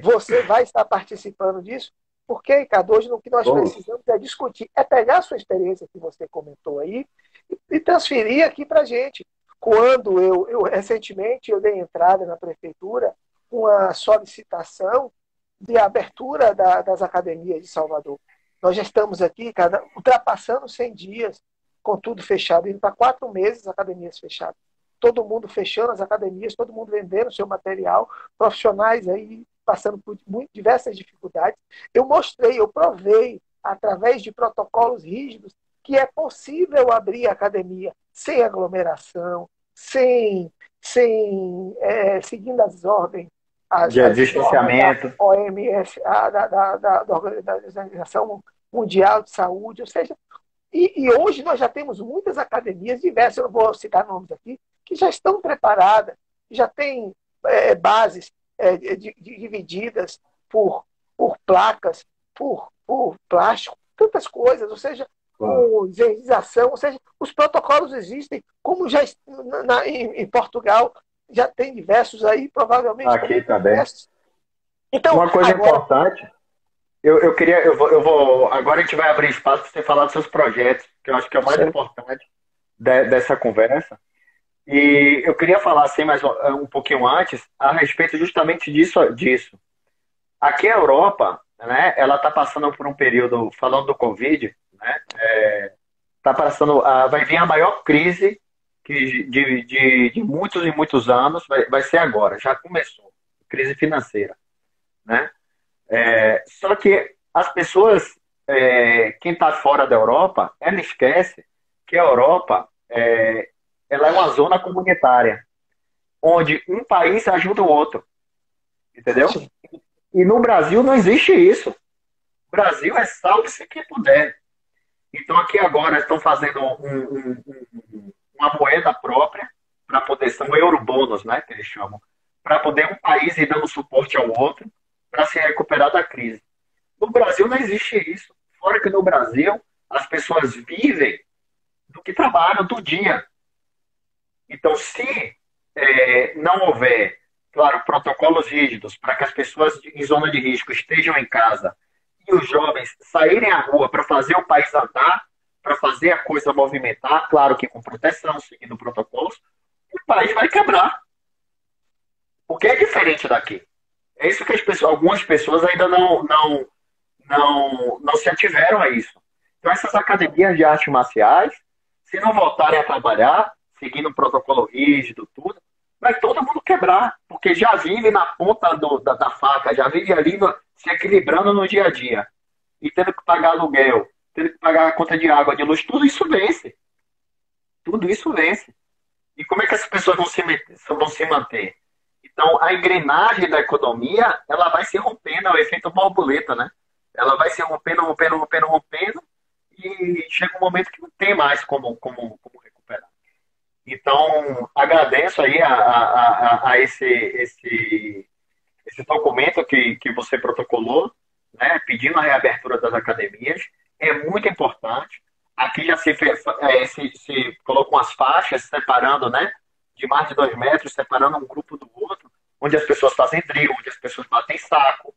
você vai estar participando disso, porque, Ricardo, hoje o que nós precisamos é discutir, é pegar a sua experiência que você comentou aí e, e transferir aqui para a gente. Quando eu, eu, recentemente, eu dei entrada na prefeitura uma solicitação de abertura da, das academias de Salvador. Nós já estamos aqui, cada, ultrapassando 100 dias, com tudo fechado, indo para quatro meses academias fechadas. Todo mundo fechando as academias, todo mundo vendendo seu material, profissionais aí passando por diversas dificuldades. Eu mostrei, eu provei, através de protocolos rígidos, que é possível abrir a academia sem aglomeração, sem, sem é, seguindo as ordens as, de as distanciamento. Da OMS, a, da, da, da, da, Organização Mundial de Saúde, ou seja, e, e, hoje nós já temos muitas academias diversas, eu não vou citar nomes aqui, que já estão preparadas, já têm é, bases é, de, de, divididas por, por placas, por, por plástico, tantas coisas, ou seja, com higienização, ou seja, os protocolos existem, como já na, em, em, Portugal já tem diversos aí, provavelmente. Aqui também. Então, Uma coisa agora... importante, eu, eu queria, eu vou, eu vou, agora a gente vai abrir espaço para você falar dos seus projetos, que eu acho que é o mais Sim. importante de, dessa conversa. E eu queria falar assim, mais um pouquinho antes, a respeito justamente disso. disso. Aqui a Europa, né, ela está passando por um período, falando do Covid, né, é, tá passando, a, vai vir a maior crise que, de, de, de, muitos e muitos anos, vai, vai ser agora, já começou, crise financeira. Né? É, só que as pessoas, é, quem está fora da Europa, ela esquece que a Europa é, ela é uma zona comunitária, onde um país ajuda o outro. Entendeu? Sim. E no Brasil não existe isso. O Brasil é salve-se quem puder. Então aqui agora estão fazendo um, um, um, uma moeda própria para poder, são eurobônus, né, que eles chamam, para poder um país ir dando suporte ao outro para se recuperar da crise. No Brasil não existe isso. Fora que no Brasil as pessoas vivem do que trabalham do dia. Então, se é, não houver, claro, protocolos rígidos para que as pessoas em zona de risco estejam em casa e os jovens saírem à rua para fazer o país andar, para fazer a coisa movimentar, claro que com proteção, seguindo protocolos, o país vai quebrar. Porque é diferente daqui. É isso que as pessoas, algumas pessoas ainda não, não, não, não se ativeram a isso. Então, essas academias de artes marciais, se não voltarem a trabalhar, seguindo um protocolo rígido, tudo, vai todo mundo quebrar, porque já vive na ponta do, da, da, faca, já vive ali se equilibrando no dia a dia. E tendo que pagar aluguel, tendo que pagar a conta de água, de luz, tudo isso vence. Tudo isso vence. E como é que as pessoas vão se, vão se manter? Então, a engrenagem da economia, ela vai se rompendo, é o efeito borboleta, né? Ela vai se rompendo, rompendo, rompendo, rompendo, e chega um momento que não tem mais como, como, como. Então, agradeço aí a, a, a, a esse, esse, esse documento que, que você protocolou, né, pedindo a reabertura das academias. É muito importante. Aqui já se, é, se, se colocou umas faixas separando, né, de mais de dois metros, separando um grupo do outro, onde as pessoas fazem drill, onde as pessoas batem saco,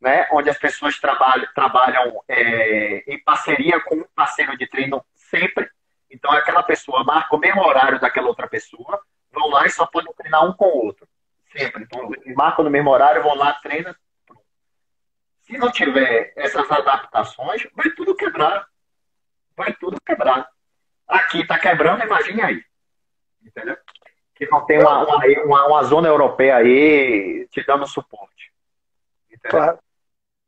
né, onde as pessoas trabalham, trabalham é, em parceria com um parceiro de treino sempre. Então, aquela pessoa marca o mesmo horário daquela outra pessoa, vão lá e só podem treinar um com o outro. Sempre. Então, marcam no mesmo horário, vão lá, treinam. Se não tiver essas adaptações, vai tudo quebrar. Vai tudo quebrar. Aqui está quebrando, imagine aí. Entendeu? que não tem uma, uma, uma, zona europeia aí te dando suporte. Claro.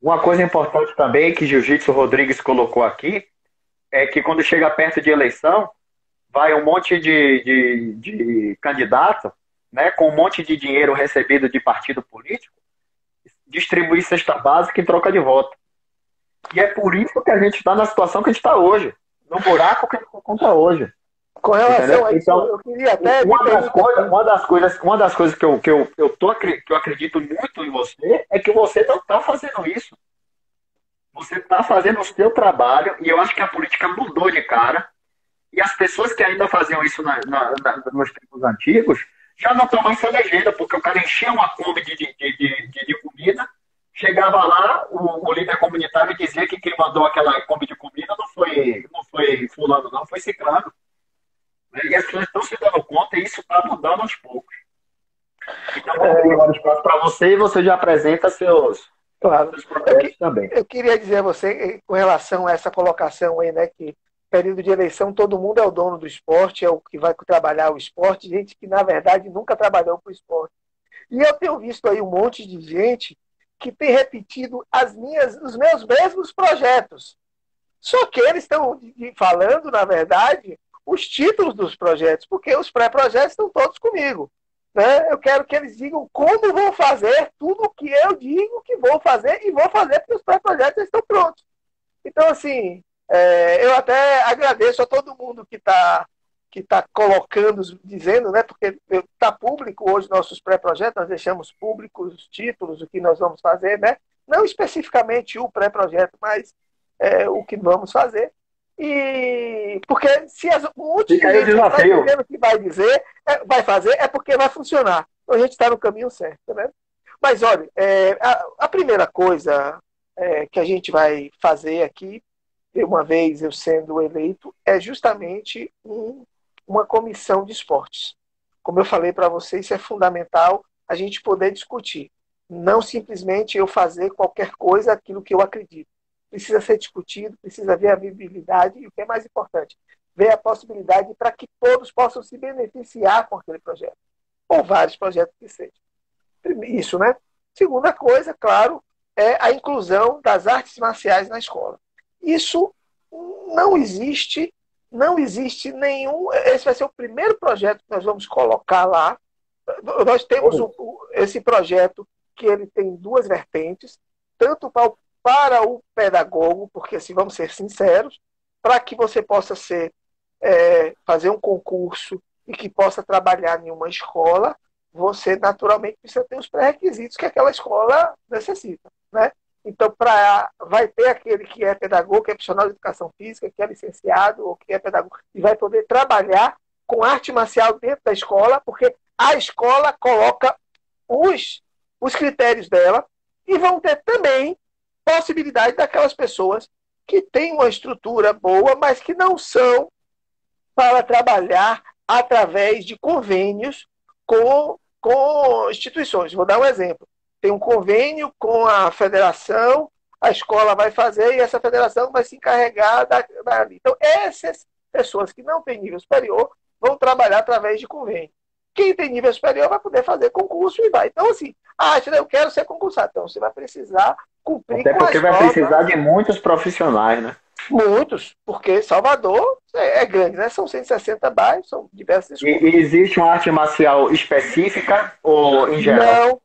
Uma coisa importante também que Jiu-Jitsu Rodrigues colocou aqui é que quando chega perto de eleição, vai um monte de, de, de candidato, né, com um monte de dinheiro recebido de partido político, distribuir cesta básica em troca de voto. E é por isso que a gente está na situação que a gente está hoje, no buraco que a gente está hoje. Com relação a isso, então, eu queria até. Uma das, coisas, uma das coisas, uma das coisas que eu, que, eu, eu tô, que eu acredito muito em você é que você não está fazendo isso. Você está fazendo o seu trabalho e eu acho que a política mudou de cara. E as pessoas que ainda faziam isso na, na, na, nos tempos antigos já não estão mais se elegendo, porque o cara enchia uma Kombi de, de, de, de, comida, chegava lá, o, o, líder comunitário dizia que quem mandou aquela Kombi de comida não foi, não foi fulano, não, foi ciclano. E as pessoas estão se dando conta e isso está mudando aos poucos. Então, vou abrir agora espaço para você e você já apresenta seus, claro. eu, também. Eu queria dizer a você, eh, com relação a essa colocação aí, né, que período de eleição todo mundo é o dono do esporte, é o que vai trabalhar o esporte, gente que, na verdade, nunca trabalhou com o esporte. E eu tenho visto aí um monte de gente que tem repetido as minhas, os meus mesmos projetos. Só que eles estão falando, na verdade, os títulos dos projetos, porque os pré-projetos estão todos comigo. Né? Eu quero que eles digam como vão fazer tudo o que eu digo que vou fazer e vou fazer porque os pré-projetos estão prontos. Então, assim, é, eu até agradeço a todo mundo que está que tá colocando, dizendo, né, porque está público hoje nossos pré-projetos, nós deixamos públicos os títulos, o que nós vamos fazer, né? não especificamente o pré-projeto, mas é, o que vamos fazer. E porque se as, gente está dizendo que vai dizer, é, vai fazer, é porque vai funcionar. Então a gente está no caminho certo, né? Mas olha, é, a, a, primeira coisa é, que a gente vai fazer aqui, uma vez eu sendo eleito, é justamente um, uma comissão de esportes. Como eu falei para vocês, isso é fundamental a gente poder discutir. Não simplesmente eu fazer qualquer coisa aquilo que eu acredito precisa ser discutido, precisa ver a viabilidade e o que é mais importante, ver a possibilidade para que todos possam se beneficiar com aquele projeto, ou vários projetos que sejam. Isso, né? Segunda coisa, claro, é a inclusão das artes marciais na escola. Isso não existe, não existe nenhum. Esse vai ser o primeiro projeto que nós vamos colocar lá. Nós temos o, esse projeto que ele tem duas vertentes, tanto para o para o pedagogo, porque assim, vamos ser sinceros, para que você possa ser, é, fazer um concurso e que possa trabalhar em uma escola, você naturalmente precisa ter os pré-requisitos que aquela escola necessita. Né? Então, pra, vai ter aquele que é pedagogo, que é profissional de educação física, que é licenciado ou que é pedagogo, e vai poder trabalhar com arte marcial dentro da escola, porque a escola coloca os, os critérios dela e vão ter também possibilidade daquelas pessoas que têm uma estrutura boa, mas que não são para trabalhar através de convênios com, com instituições. Vou dar um exemplo. Tem um convênio com a federação, a escola vai fazer e essa federação vai se encarregar da, da Então, essas pessoas que não têm nível superior vão trabalhar através de convênio. Quem tem nível superior vai poder fazer concurso e vai. Então, assim, ah, eu quero ser concursado. Então, você vai precisar cumprir Até porque vai precisar de muitos profissionais, né? Muitos, porque Salvador é, é grande, né? São 160 bairros, são diversas escolas. E, e existe uma arte marcial específica ou em geral? Não,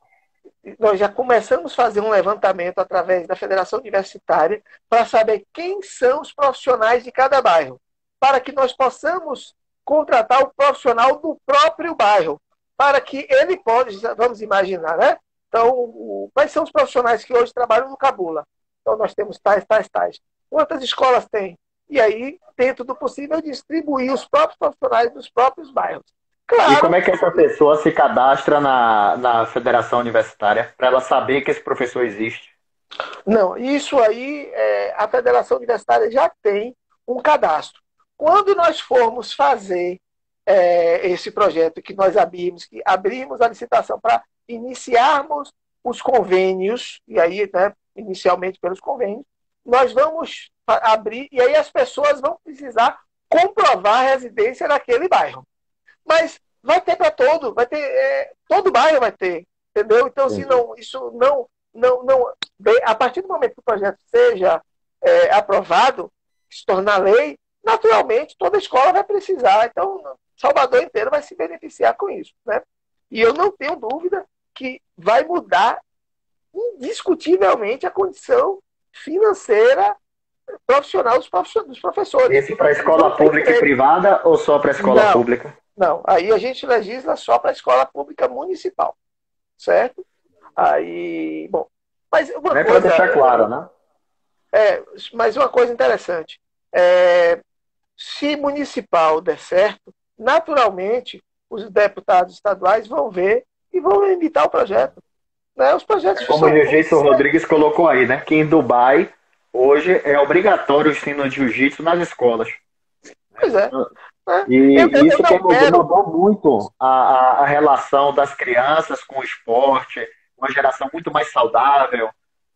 nós já começamos a fazer um levantamento através da Federação Universitária para saber quem são os profissionais de cada bairro, para que nós possamos contratar o profissional do próprio bairro, para que ele pode, vamos imaginar, né? Então, quais são os profissionais que hoje trabalham no Cabula? Então, nós temos tais, tais, tais. Quantas escolas tem? E aí, dentro do possível, distribuir os próprios profissionais dos próprios bairros. Claro. E como é que essa pessoa se cadastra na, na federação universitária para ela saber que esse professor existe? Não, isso aí é, a federação universitária já tem um cadastro. Quando nós formos fazer é, esse projeto que nós abrimos, que abrimos a licitação para iniciarmos os convênios, e aí, né, inicialmente pelos convênios, nós vamos abrir, e aí as pessoas vão precisar comprovar a residência naquele bairro. Mas vai ter para todo, vai ter, é, todo bairro vai ter, entendeu? Então, se não, isso não, não, não, a partir do momento que o projeto seja é, aprovado, se tornar lei, naturalmente toda escola vai precisar. Então, Salvador inteiro vai se beneficiar com isso, né? E eu não tenho dúvida que vai mudar indiscutivelmente a condição financeira profissional dos professores. Esse para a escola pública e privada ou só para a escola não, pública? Não, aí a gente legisla só para a escola pública municipal, certo? Aí, bom, mas uma é para deixar claro, né? É, mas uma coisa interessante, é, se municipal der certo, naturalmente os deputados estaduais vão ver e vão imitar o projeto. Né? Os projetos é como o Jiu-Jitsu Rodrigues colocou aí, né? Que em Dubai hoje é obrigatório o ensino de jiu-jitsu nas escolas. Pois é. Né? E eu, eu, isso eu quero... mudou muito a, a, relação das crianças com o esporte, uma geração muito mais saudável,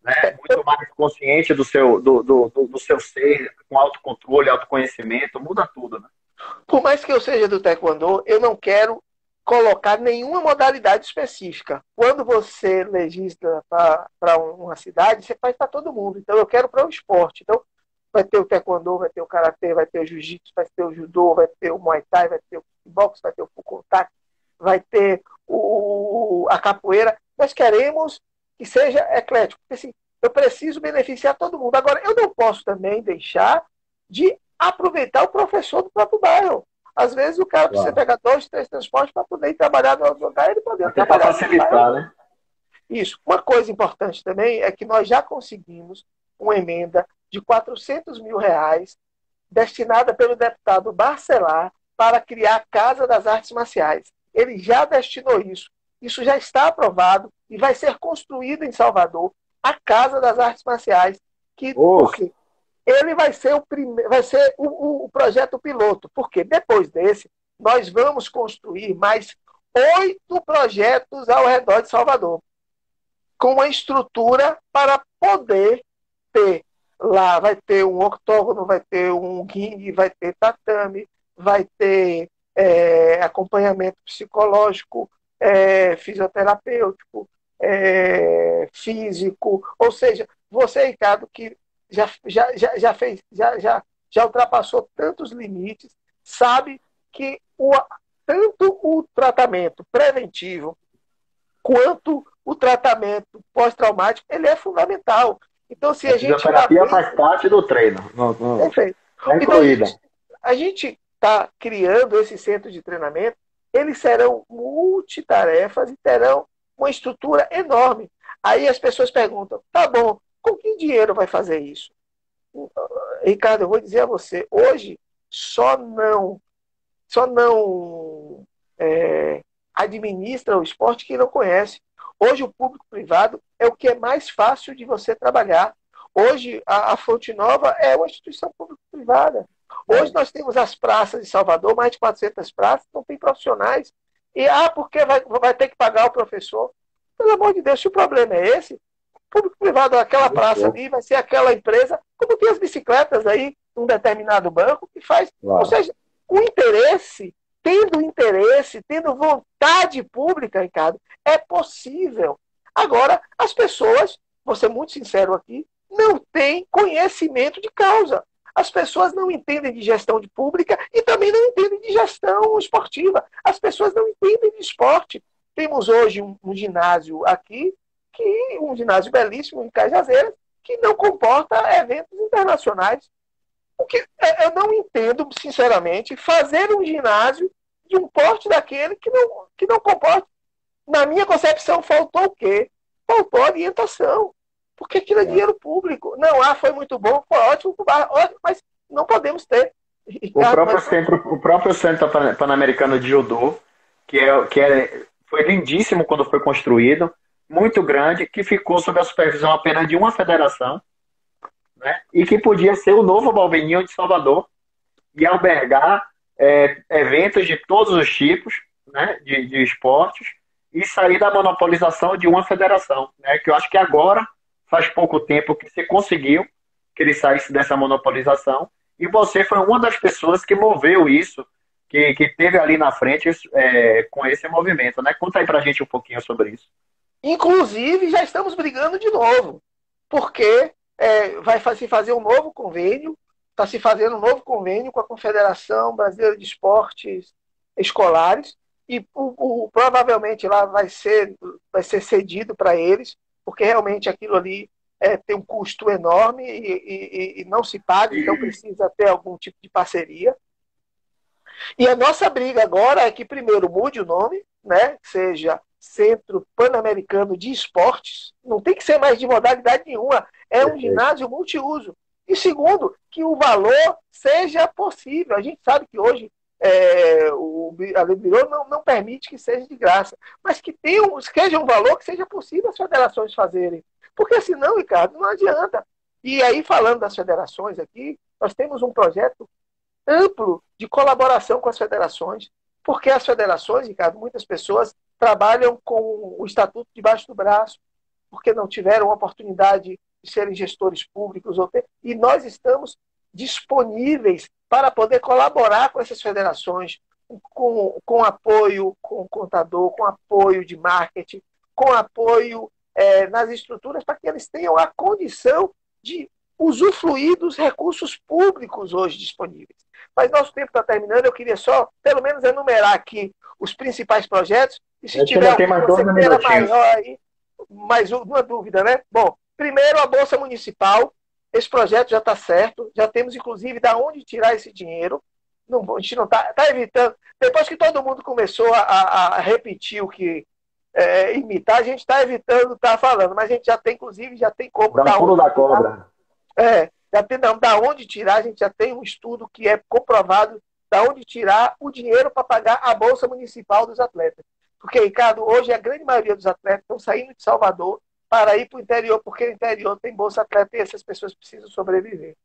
né? É, muito mais consciente do seu, do, do, do seu ser, com autocontrole, autoconhecimento, muda tudo. Né? Por mais que eu seja do Taekwondo, eu não quero colocar nenhuma modalidade específica. Quando você legisla para uma cidade, você faz para todo mundo. Então, eu quero para o esporte. Então, vai ter o taekwondo, vai ter o karatê, vai ter o jiu-jitsu, vai ter o judô, vai ter o muay thai, vai ter o boxe, vai ter o full contact, vai ter o, a capoeira. Nós queremos que seja eclético. Porque, assim, eu preciso beneficiar todo mundo. Agora, eu não posso também deixar de aproveitar o professor do próprio bairro. Às vezes o cara precisa pegar dois, três transportes para poder ir trabalhar no outro lugar, ele poder Até trabalhar. facilitar, né? Isso. Uma coisa importante também é que nós já conseguimos uma emenda de 400 mil reais destinada pelo deputado Barcelar para criar a Casa das Artes Marciais. Ele já destinou isso. Isso já está aprovado e vai ser construído em Salvador a Casa das Artes Marciais, que porque ele vai ser o primeiro, vai ser o, o, projeto piloto, porque depois desse nós vamos construir mais oito projetos ao redor de Salvador, com uma estrutura para poder ter lá vai ter um octógono, vai ter um ringue, vai ter tatame, vai ter é, acompanhamento psicológico, é, fisioterapêutico, é, físico, ou seja, você, Ricardo, que já, já, já, já fez, já, já, já ultrapassou tantos limites, sabe que o, tanto o tratamento preventivo quanto o tratamento pós-traumático ele é fundamental. Então, se a, a gente. A terapia faz parte do treino. Perfeito. É então, a gente está criando esse centro de treinamento, eles serão multitarefas e terão uma estrutura enorme. Aí as pessoas perguntam: tá bom, com que dinheiro vai fazer isso? Ricardo, eu vou dizer a você, hoje só não, só não é, administra o esporte que não conhece. Hoje, o público privado é o que é mais fácil de você trabalhar. Hoje, a, a Fonte Nova é uma instituição público-privada. Hoje, nós temos as praças de Salvador, mais de 400 praças, não tem profissionais. E, ah, porque vai, vai ter que pagar o professor? Pelo amor de Deus, se o problema é esse, público-privado, aquela praça ali vai ser aquela empresa, como tem as bicicletas aí, um determinado banco, que faz. Claro. Ou seja, o interesse tendo interesse, tendo vontade pública, Ricardo, é possível. Agora, as pessoas, vou ser muito sincero aqui, não têm conhecimento de causa. As pessoas não entendem de gestão de pública e também não entendem de gestão esportiva. As pessoas não entendem de esporte. Temos hoje um, um ginásio aqui, que um ginásio belíssimo em Cajazeiras, que não comporta eventos internacionais. O que é, eu não entendo, sinceramente, fazer um ginásio de um porte daquele que não, que não comporta. Na minha concepção, faltou o quê? Faltou orientação. Porque aquilo é, é. dinheiro público. Não, ah, foi muito bom, foi ótimo, ótimo mas não podemos ter. O próprio, centro, o próprio Centro Pan-Americano de Judô, que, é, que é, foi lindíssimo quando foi construído, muito grande, que ficou sob a supervisão apenas de uma federação, né? e que podia ser o novo Balveninho de Salvador e albergar é, eventos de todos os tipos né? de, de esportes e sair da monopolização de uma federação, né? que eu acho que agora faz pouco tempo que você conseguiu que ele saísse dessa monopolização e você foi uma das pessoas que moveu isso, que, que teve ali na frente é, com esse movimento, né? Conta aí pra gente um pouquinho sobre isso. Inclusive, já estamos brigando de novo, porque é, vai se fazer um novo convênio, está se fazendo um novo convênio com a Confederação Brasileira de Esportes Escolares, e o, o, provavelmente lá vai ser, vai ser cedido para eles, porque realmente aquilo ali é, tem um custo enorme e, e, e, não se paga, então precisa ter algum tipo de parceria. E a nossa briga agora é que primeiro mude o nome, né? seja Centro Pan-Americano de Esportes, não tem que ser mais de modalidade nenhuma, é um ginásio multiuso. E segundo, que o valor seja possível. A gente sabe que hoje é, o, a lei do não, não permite que seja de graça, mas que tenha um, seja um valor que seja possível as federações fazerem. Porque senão, Ricardo, não adianta. E aí, falando das federações aqui, nós temos um projeto amplo de colaboração com as federações, porque as federações, Ricardo, muitas pessoas trabalham com o estatuto debaixo do braço, porque não tiveram oportunidade de serem gestores públicos, e nós estamos disponíveis para poder colaborar com essas federações, com, com apoio com contador, com apoio de marketing, com apoio é, nas estruturas, para que eles tenham a condição de usufruir dos recursos públicos hoje disponíveis. Mas nosso tempo está terminando, eu queria só, pelo menos, enumerar aqui os principais projetos e se tiver alguma coisa maior aí, mais uma dúvida, né? Bom, primeiro a Bolsa Municipal. Esse projeto já está certo, já temos inclusive da onde tirar esse dinheiro. Não, a gente não está tá evitando. Depois que todo mundo começou a, a repetir o que é, imitar, a gente está evitando estar tá falando, mas a gente já tem, inclusive, já tem como. Dá um pulo da cobra. É, já tem, não, da onde tirar, a gente já tem um estudo que é comprovado da onde tirar o dinheiro para pagar a Bolsa Municipal dos atletas. Porque, Ricardo, hoje a grande maioria dos atletas estão saindo de Salvador para ir para o interior, porque o interior tem bolsa atleta e essas pessoas precisam sobreviver.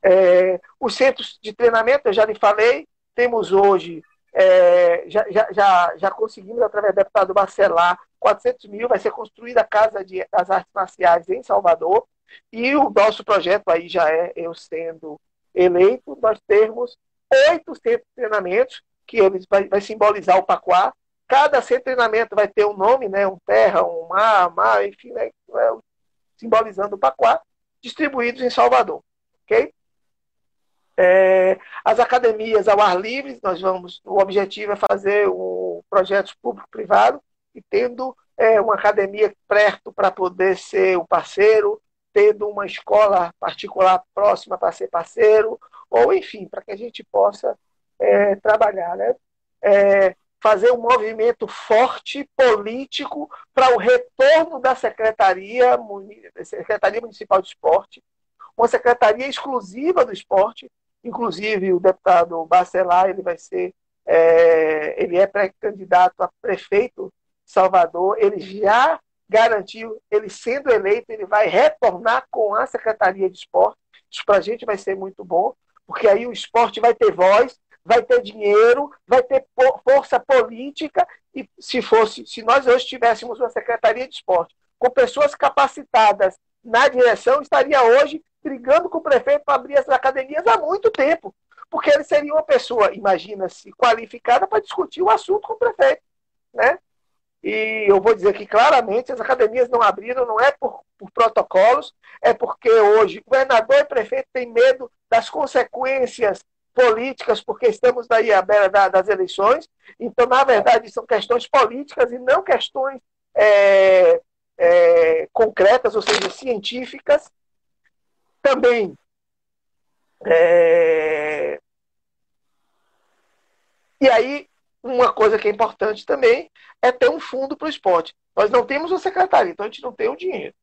É, os centros de treinamento, eu já lhe falei, temos hoje, é, já, já, já, já, conseguimos, através do deputado Marcelar, 400 mil, vai ser construída a Casa de, das Artes Marciais em Salvador, e o nosso projeto aí já é, eu sendo eleito, nós temos oito centros de treinamentos, que eles vai, vai simbolizar o Pacuá, Cada centro de treinamento vai ter um nome, né? um terra, um mar, mar enfim, né? É simbolizando o Pacuá, distribuídos em Salvador. ok? É, as academias ao ar livre, nós vamos, o objetivo é fazer um projeto público-privado e tendo é, uma academia perto para poder ser um parceiro, tendo uma escola particular próxima para ser parceiro, ou enfim, para que a gente possa é, trabalhar. Né? É, fazer um movimento forte político para o retorno da Secretaria, Secretaria Municipal de Esporte, uma secretaria exclusiva do esporte, inclusive o deputado Bacelar ele vai ser é, ele é pré-candidato a prefeito Salvador, ele já garantiu, ele sendo eleito, ele vai retornar com a Secretaria de Esporte. Isso para a gente vai ser muito bom, porque aí o esporte vai ter voz, vai ter dinheiro, vai ter força política e se fosse, se nós hoje tivéssemos uma secretaria de esporte com pessoas capacitadas na direção, estaria hoje brigando com o prefeito para abrir as academias há muito tempo, porque ele seria uma pessoa, imagina-se, qualificada para discutir o assunto com o prefeito, né? E eu vou dizer que claramente as academias não abriram, não é por, por protocolos, é porque hoje governador e prefeito têm medo das consequências políticas, porque estamos daí à beira das eleições. Então, na verdade, são questões políticas e não questões é, é, concretas, ou seja, científicas. Também é... E aí, uma coisa que é importante também é ter um fundo para o esporte. Nós não temos uma secretaria, então a gente não tem o dinheiro.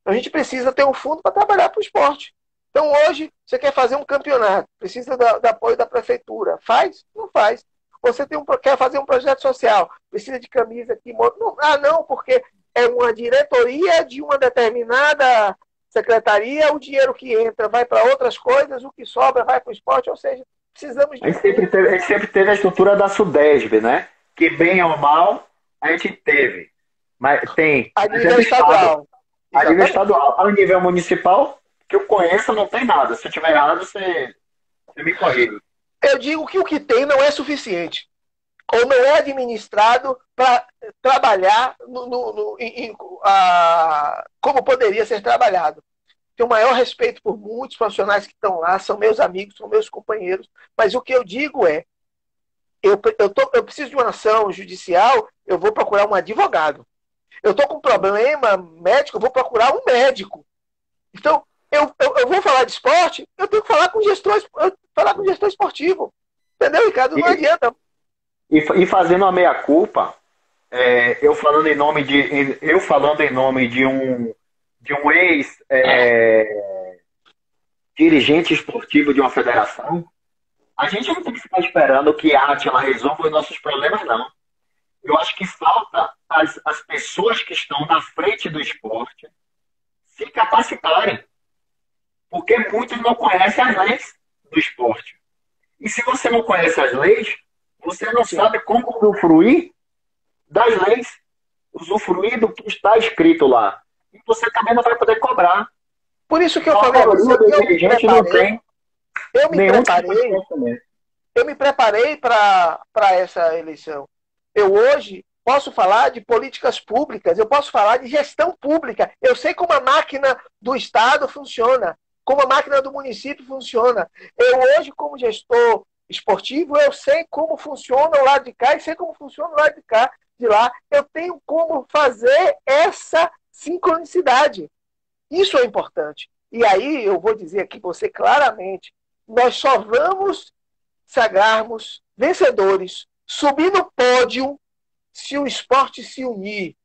Então a gente precisa ter um fundo para trabalhar para o esporte. Então hoje você quer fazer um campeonato, precisa do, do apoio da prefeitura. Faz? Não faz. Você tem um, quer fazer um projeto social, precisa de camisa aqui. Não, ah, não, porque é uma diretoria de uma determinada secretaria, o dinheiro que entra vai para outras coisas, o que sobra vai para o esporte, ou seja, precisamos de. A gente, sempre teve, a gente sempre teve a estrutura da Sudesb, né? Que bem ou mal, a gente teve. Mas tem. A nível estadual. A nível estadual. A nível municipal, que eu conheço, não tem nada. Se tiver errado, você, você me corrige. Eu digo que o que tem não é suficiente. Ou não é administrado para trabalhar no, no, no em, a, como poderia ser trabalhado. Tenho o maior respeito por muitos profissionais que estão lá, são meus amigos, são meus companheiros, mas o que eu digo é: eu, eu, tô, eu preciso de uma ação judicial, eu vou procurar um advogado. Eu estou com um problema médico, eu vou procurar um médico. Então, eu, eu, eu, vou falar de esporte, eu tenho que falar com gestor, falar com gestor esportivo. Entendeu, Ricardo? Não e, adianta. E, e fazendo a meia-culpa, é, eu falando em nome de. Eu falando em nome de um de um ex é, dirigente esportivo de uma federação, a gente não tem que ficar esperando que a Atila resolva os nossos problemas, não. Eu acho que falta as, as pessoas que estão na frente do esporte se capacitarem porque muitos não conhecem as leis do esporte. E se você não conhece as leis, você não sabe como usufruir das leis, usufruir do que está escrito lá. E você também não vai poder cobrar. Por isso que eu falei, dos dirigentes não tem eu me nenhum preparei, tipo eu me preparei para essa eleição. Eu hoje posso falar de políticas públicas, eu posso falar de gestão pública. Eu sei como a máquina do Estado funciona como a máquina do município funciona. Eu hoje, como gestor esportivo, eu sei como funciona o lado de cá e sei como funciona o lado de cá, de lá. Eu tenho como fazer essa sincronicidade. Isso é importante. E aí eu vou dizer aqui você claramente, nós só vamos sagrarmos vencedores, subir no pódio se o esporte se unir,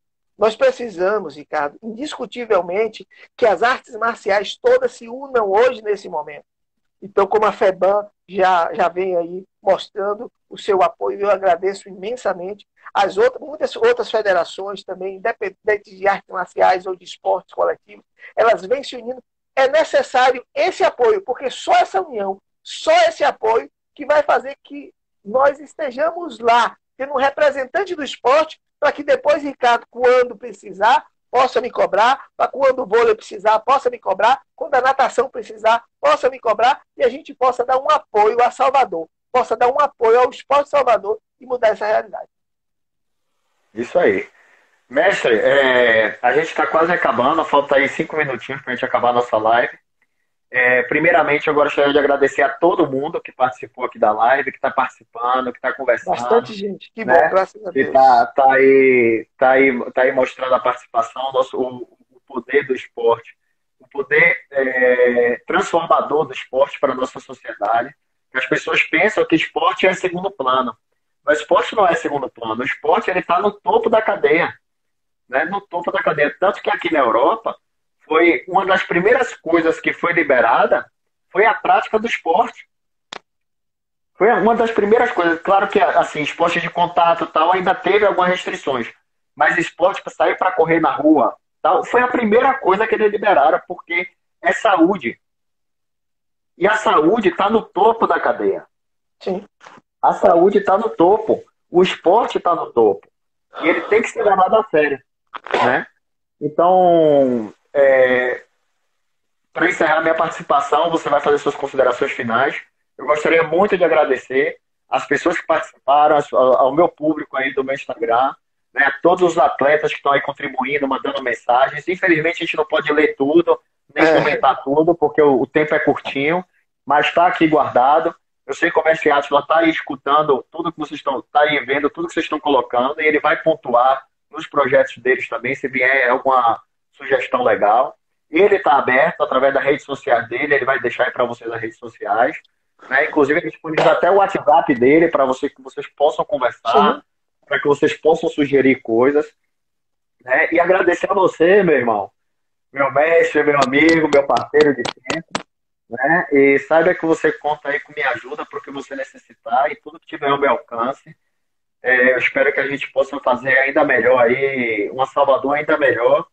nós precisamos, Ricardo, indiscutivelmente, que as artes marciais todas se unam hoje nesse momento. Então, como a FEBAN já, já vem aí mostrando o seu apoio, eu agradeço imensamente. As outras, muitas outras federações também, independente de artes marciais ou de esportes coletivos, elas vêm se unindo. É necessário esse apoio, porque só essa união, só esse apoio que vai fazer que nós estejamos lá, tendo um representante do esporte para que depois, Ricardo, quando precisar, possa me cobrar, para quando o vôlei precisar, possa me cobrar, quando a natação precisar, possa me cobrar, e a gente possa dar um apoio a Salvador, possa dar um apoio ao esporte Salvador e mudar essa realidade. Isso aí. Mestre, é, a gente está quase acabando, falta aí cinco minutinhos para a gente acabar nossa live. É, primeiramente, eu gostaria de agradecer a todo mundo que participou aqui da live, que está participando, que está conversando. Bastante gente, que bom, né? graças a Deus. Que tá, tá, aí, tá, aí, tá aí mostrando a participação, nosso, o, o poder do esporte, o poder é, transformador do esporte para a nossa sociedade. As pessoas pensam que esporte é segundo plano. Mas esporte não é segundo plano. O esporte está no topo da cadeia. Né? No topo da cadeia. Tanto que aqui na Europa, foi uma das primeiras coisas que foi liberada foi a prática do esporte. Foi uma das primeiras coisas. Claro que, assim, esporte de contato tal, ainda teve algumas restrições. Mas esporte para sair para correr na rua, tal, foi a primeira coisa que eles liberaram, porque é saúde. E a saúde está no topo da cadeia. Sim. A saúde está no topo. O esporte está no topo. E ele tem que ser levado a sério. Né? Então, é, para encerrar minha participação, você vai fazer suas considerações finais. Eu gostaria muito de agradecer as pessoas que participaram, ao meu público aí do meu Instagram, né, a todos os atletas que estão aí contribuindo, mandando mensagens. Infelizmente a gente não pode ler tudo, nem é. comentar tudo, porque o, o, tempo é curtinho, mas está aqui guardado. Eu sei que o mestre Atila está aí escutando tudo que vocês estão, está aí vendo, tudo que vocês estão colocando, e ele vai pontuar nos projetos deles também, se vier alguma sugestão legal. Ele está aberto através das redes sociais dele, ele vai deixar aí para vocês as redes sociais. Né? Inclusive, ele disponibiliza até o WhatsApp dele para você, que vocês possam conversar, para que vocês possam sugerir coisas. Né? E agradecer a você, meu irmão, meu mestre, meu amigo, meu parceiro de sempre. Né? E saiba que você conta aí com minha ajuda para o que você necessitar e tudo que tiver ao meu alcance. É, eu espero que a gente possa fazer ainda melhor aí, uma Salvador ainda melhor,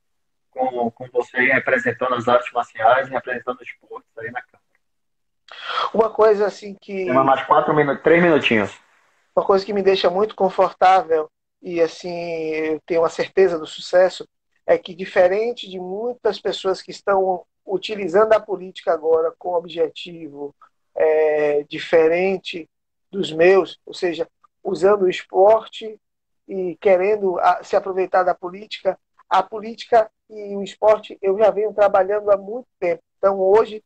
com, com você representando as artes marciais, representando os esportes aí na Câmara. Uma coisa assim que. Tem mais quatro minutos, três minutinhos. Uma coisa que me deixa muito confortável e assim eu tenho uma certeza do sucesso é que diferente de muitas pessoas que estão utilizando a política agora com objetivo é, diferente dos meus, ou seja, usando o esporte e querendo se aproveitar da política, a política e o esporte eu já venho trabalhando há muito tempo. Então hoje,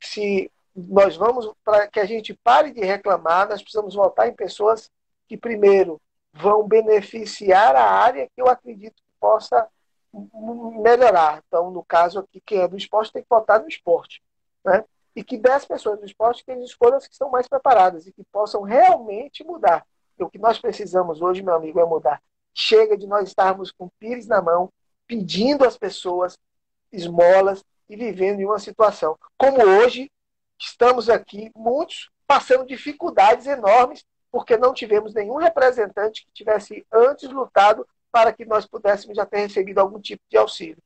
se nós vamos para que a gente pare de reclamar, nós precisamos votar em pessoas que primeiro vão beneficiar a área que eu acredito que possa melhorar. Então, no caso aqui, quem é do esporte tem que votar no esporte. Né? E que 10 pessoas do esporte tenham escolhas que estão mais preparadas e que possam realmente mudar. E o que nós precisamos hoje, meu amigo, é mudar. Chega de nós estarmos com pires na mão, pedindo às pessoas esmolas e vivendo em uma situação. Como hoje, estamos aqui, muitos passando dificuldades enormes, porque não tivemos nenhum representante que tivesse antes lutado para que nós pudéssemos já ter recebido algum tipo de auxílio.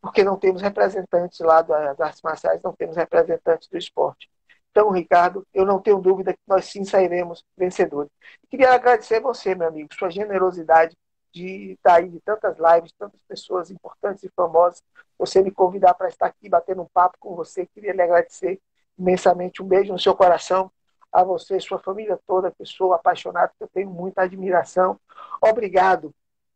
Porque não temos representantes lá das artes marciais, não temos representantes do esporte. Então, Ricardo, eu não tenho dúvida que nós sim sairemos vencedores. Queria agradecer a você, meu amigo, sua generosidade de estar aí de tantas lives, tantas pessoas importantes e famosas, você me convidar para estar aqui batendo um papo com você. Queria lhe agradecer imensamente. Um beijo no seu coração, a você, sua família toda, pessoa apaixonada, que eu tenho muita admiração. Obrigado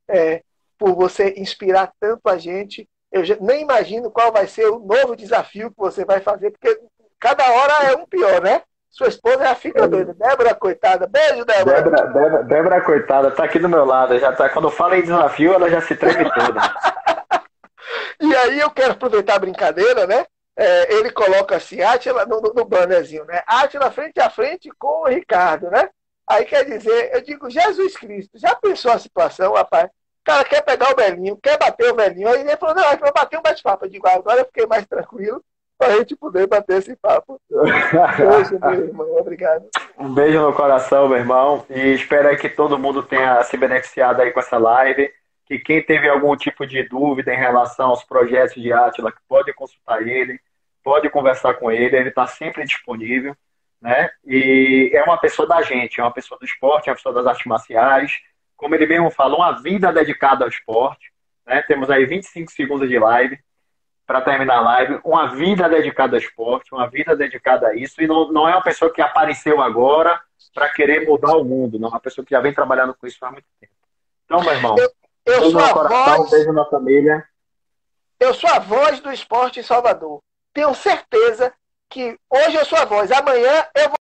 é, por você inspirar tanto a gente. Eu nem imagino qual vai ser o novo desafio que você vai fazer, porque cada hora é um pior, né? Sua esposa já fica é. doida. Débora, coitada. Beijo, Débora. Débora, Débora, Débora coitada, tá aqui do meu lado. Já tá, quando fala em desafio, ela já se treme toda. e aí eu quero aproveitar a brincadeira, né? É, ele coloca assim, Átila no, no, no bannerzinho, né? Átila frente a frente com o Ricardo, né? Aí quer dizer, eu digo, Jesus Cristo, já pensou a situação, rapaz? O cara quer pegar o velhinho, quer bater o velhinho. Aí ele falou, não, vai bater um bate-papo. Eu digo, ah, agora eu fiquei mais tranquilo para a gente poder bater esse papo. Beijo, meu irmão. Obrigado. Um beijo no coração, meu irmão. E espero que todo mundo tenha se beneficiado aí com essa live. Que quem teve algum tipo de dúvida em relação aos projetos de Atila, pode consultar ele, pode conversar com ele, ele está sempre disponível. Né? E é uma pessoa da gente, é uma pessoa do esporte, é uma pessoa das artes marciais. Como ele mesmo falou, uma vida dedicada ao esporte. Né? Temos aí 25 segundos de live para terminar a live, uma vida dedicada ao esporte, uma vida dedicada a isso, e não, não é uma pessoa que apareceu agora para querer mudar o mundo, não, é uma pessoa que já vem trabalhando com isso há muito tempo. Então, meu irmão, eu, eu sou a coração, voz, beijo na família. Eu sou a voz do esporte em Salvador. Tenho certeza que hoje eu sou a voz, amanhã eu vou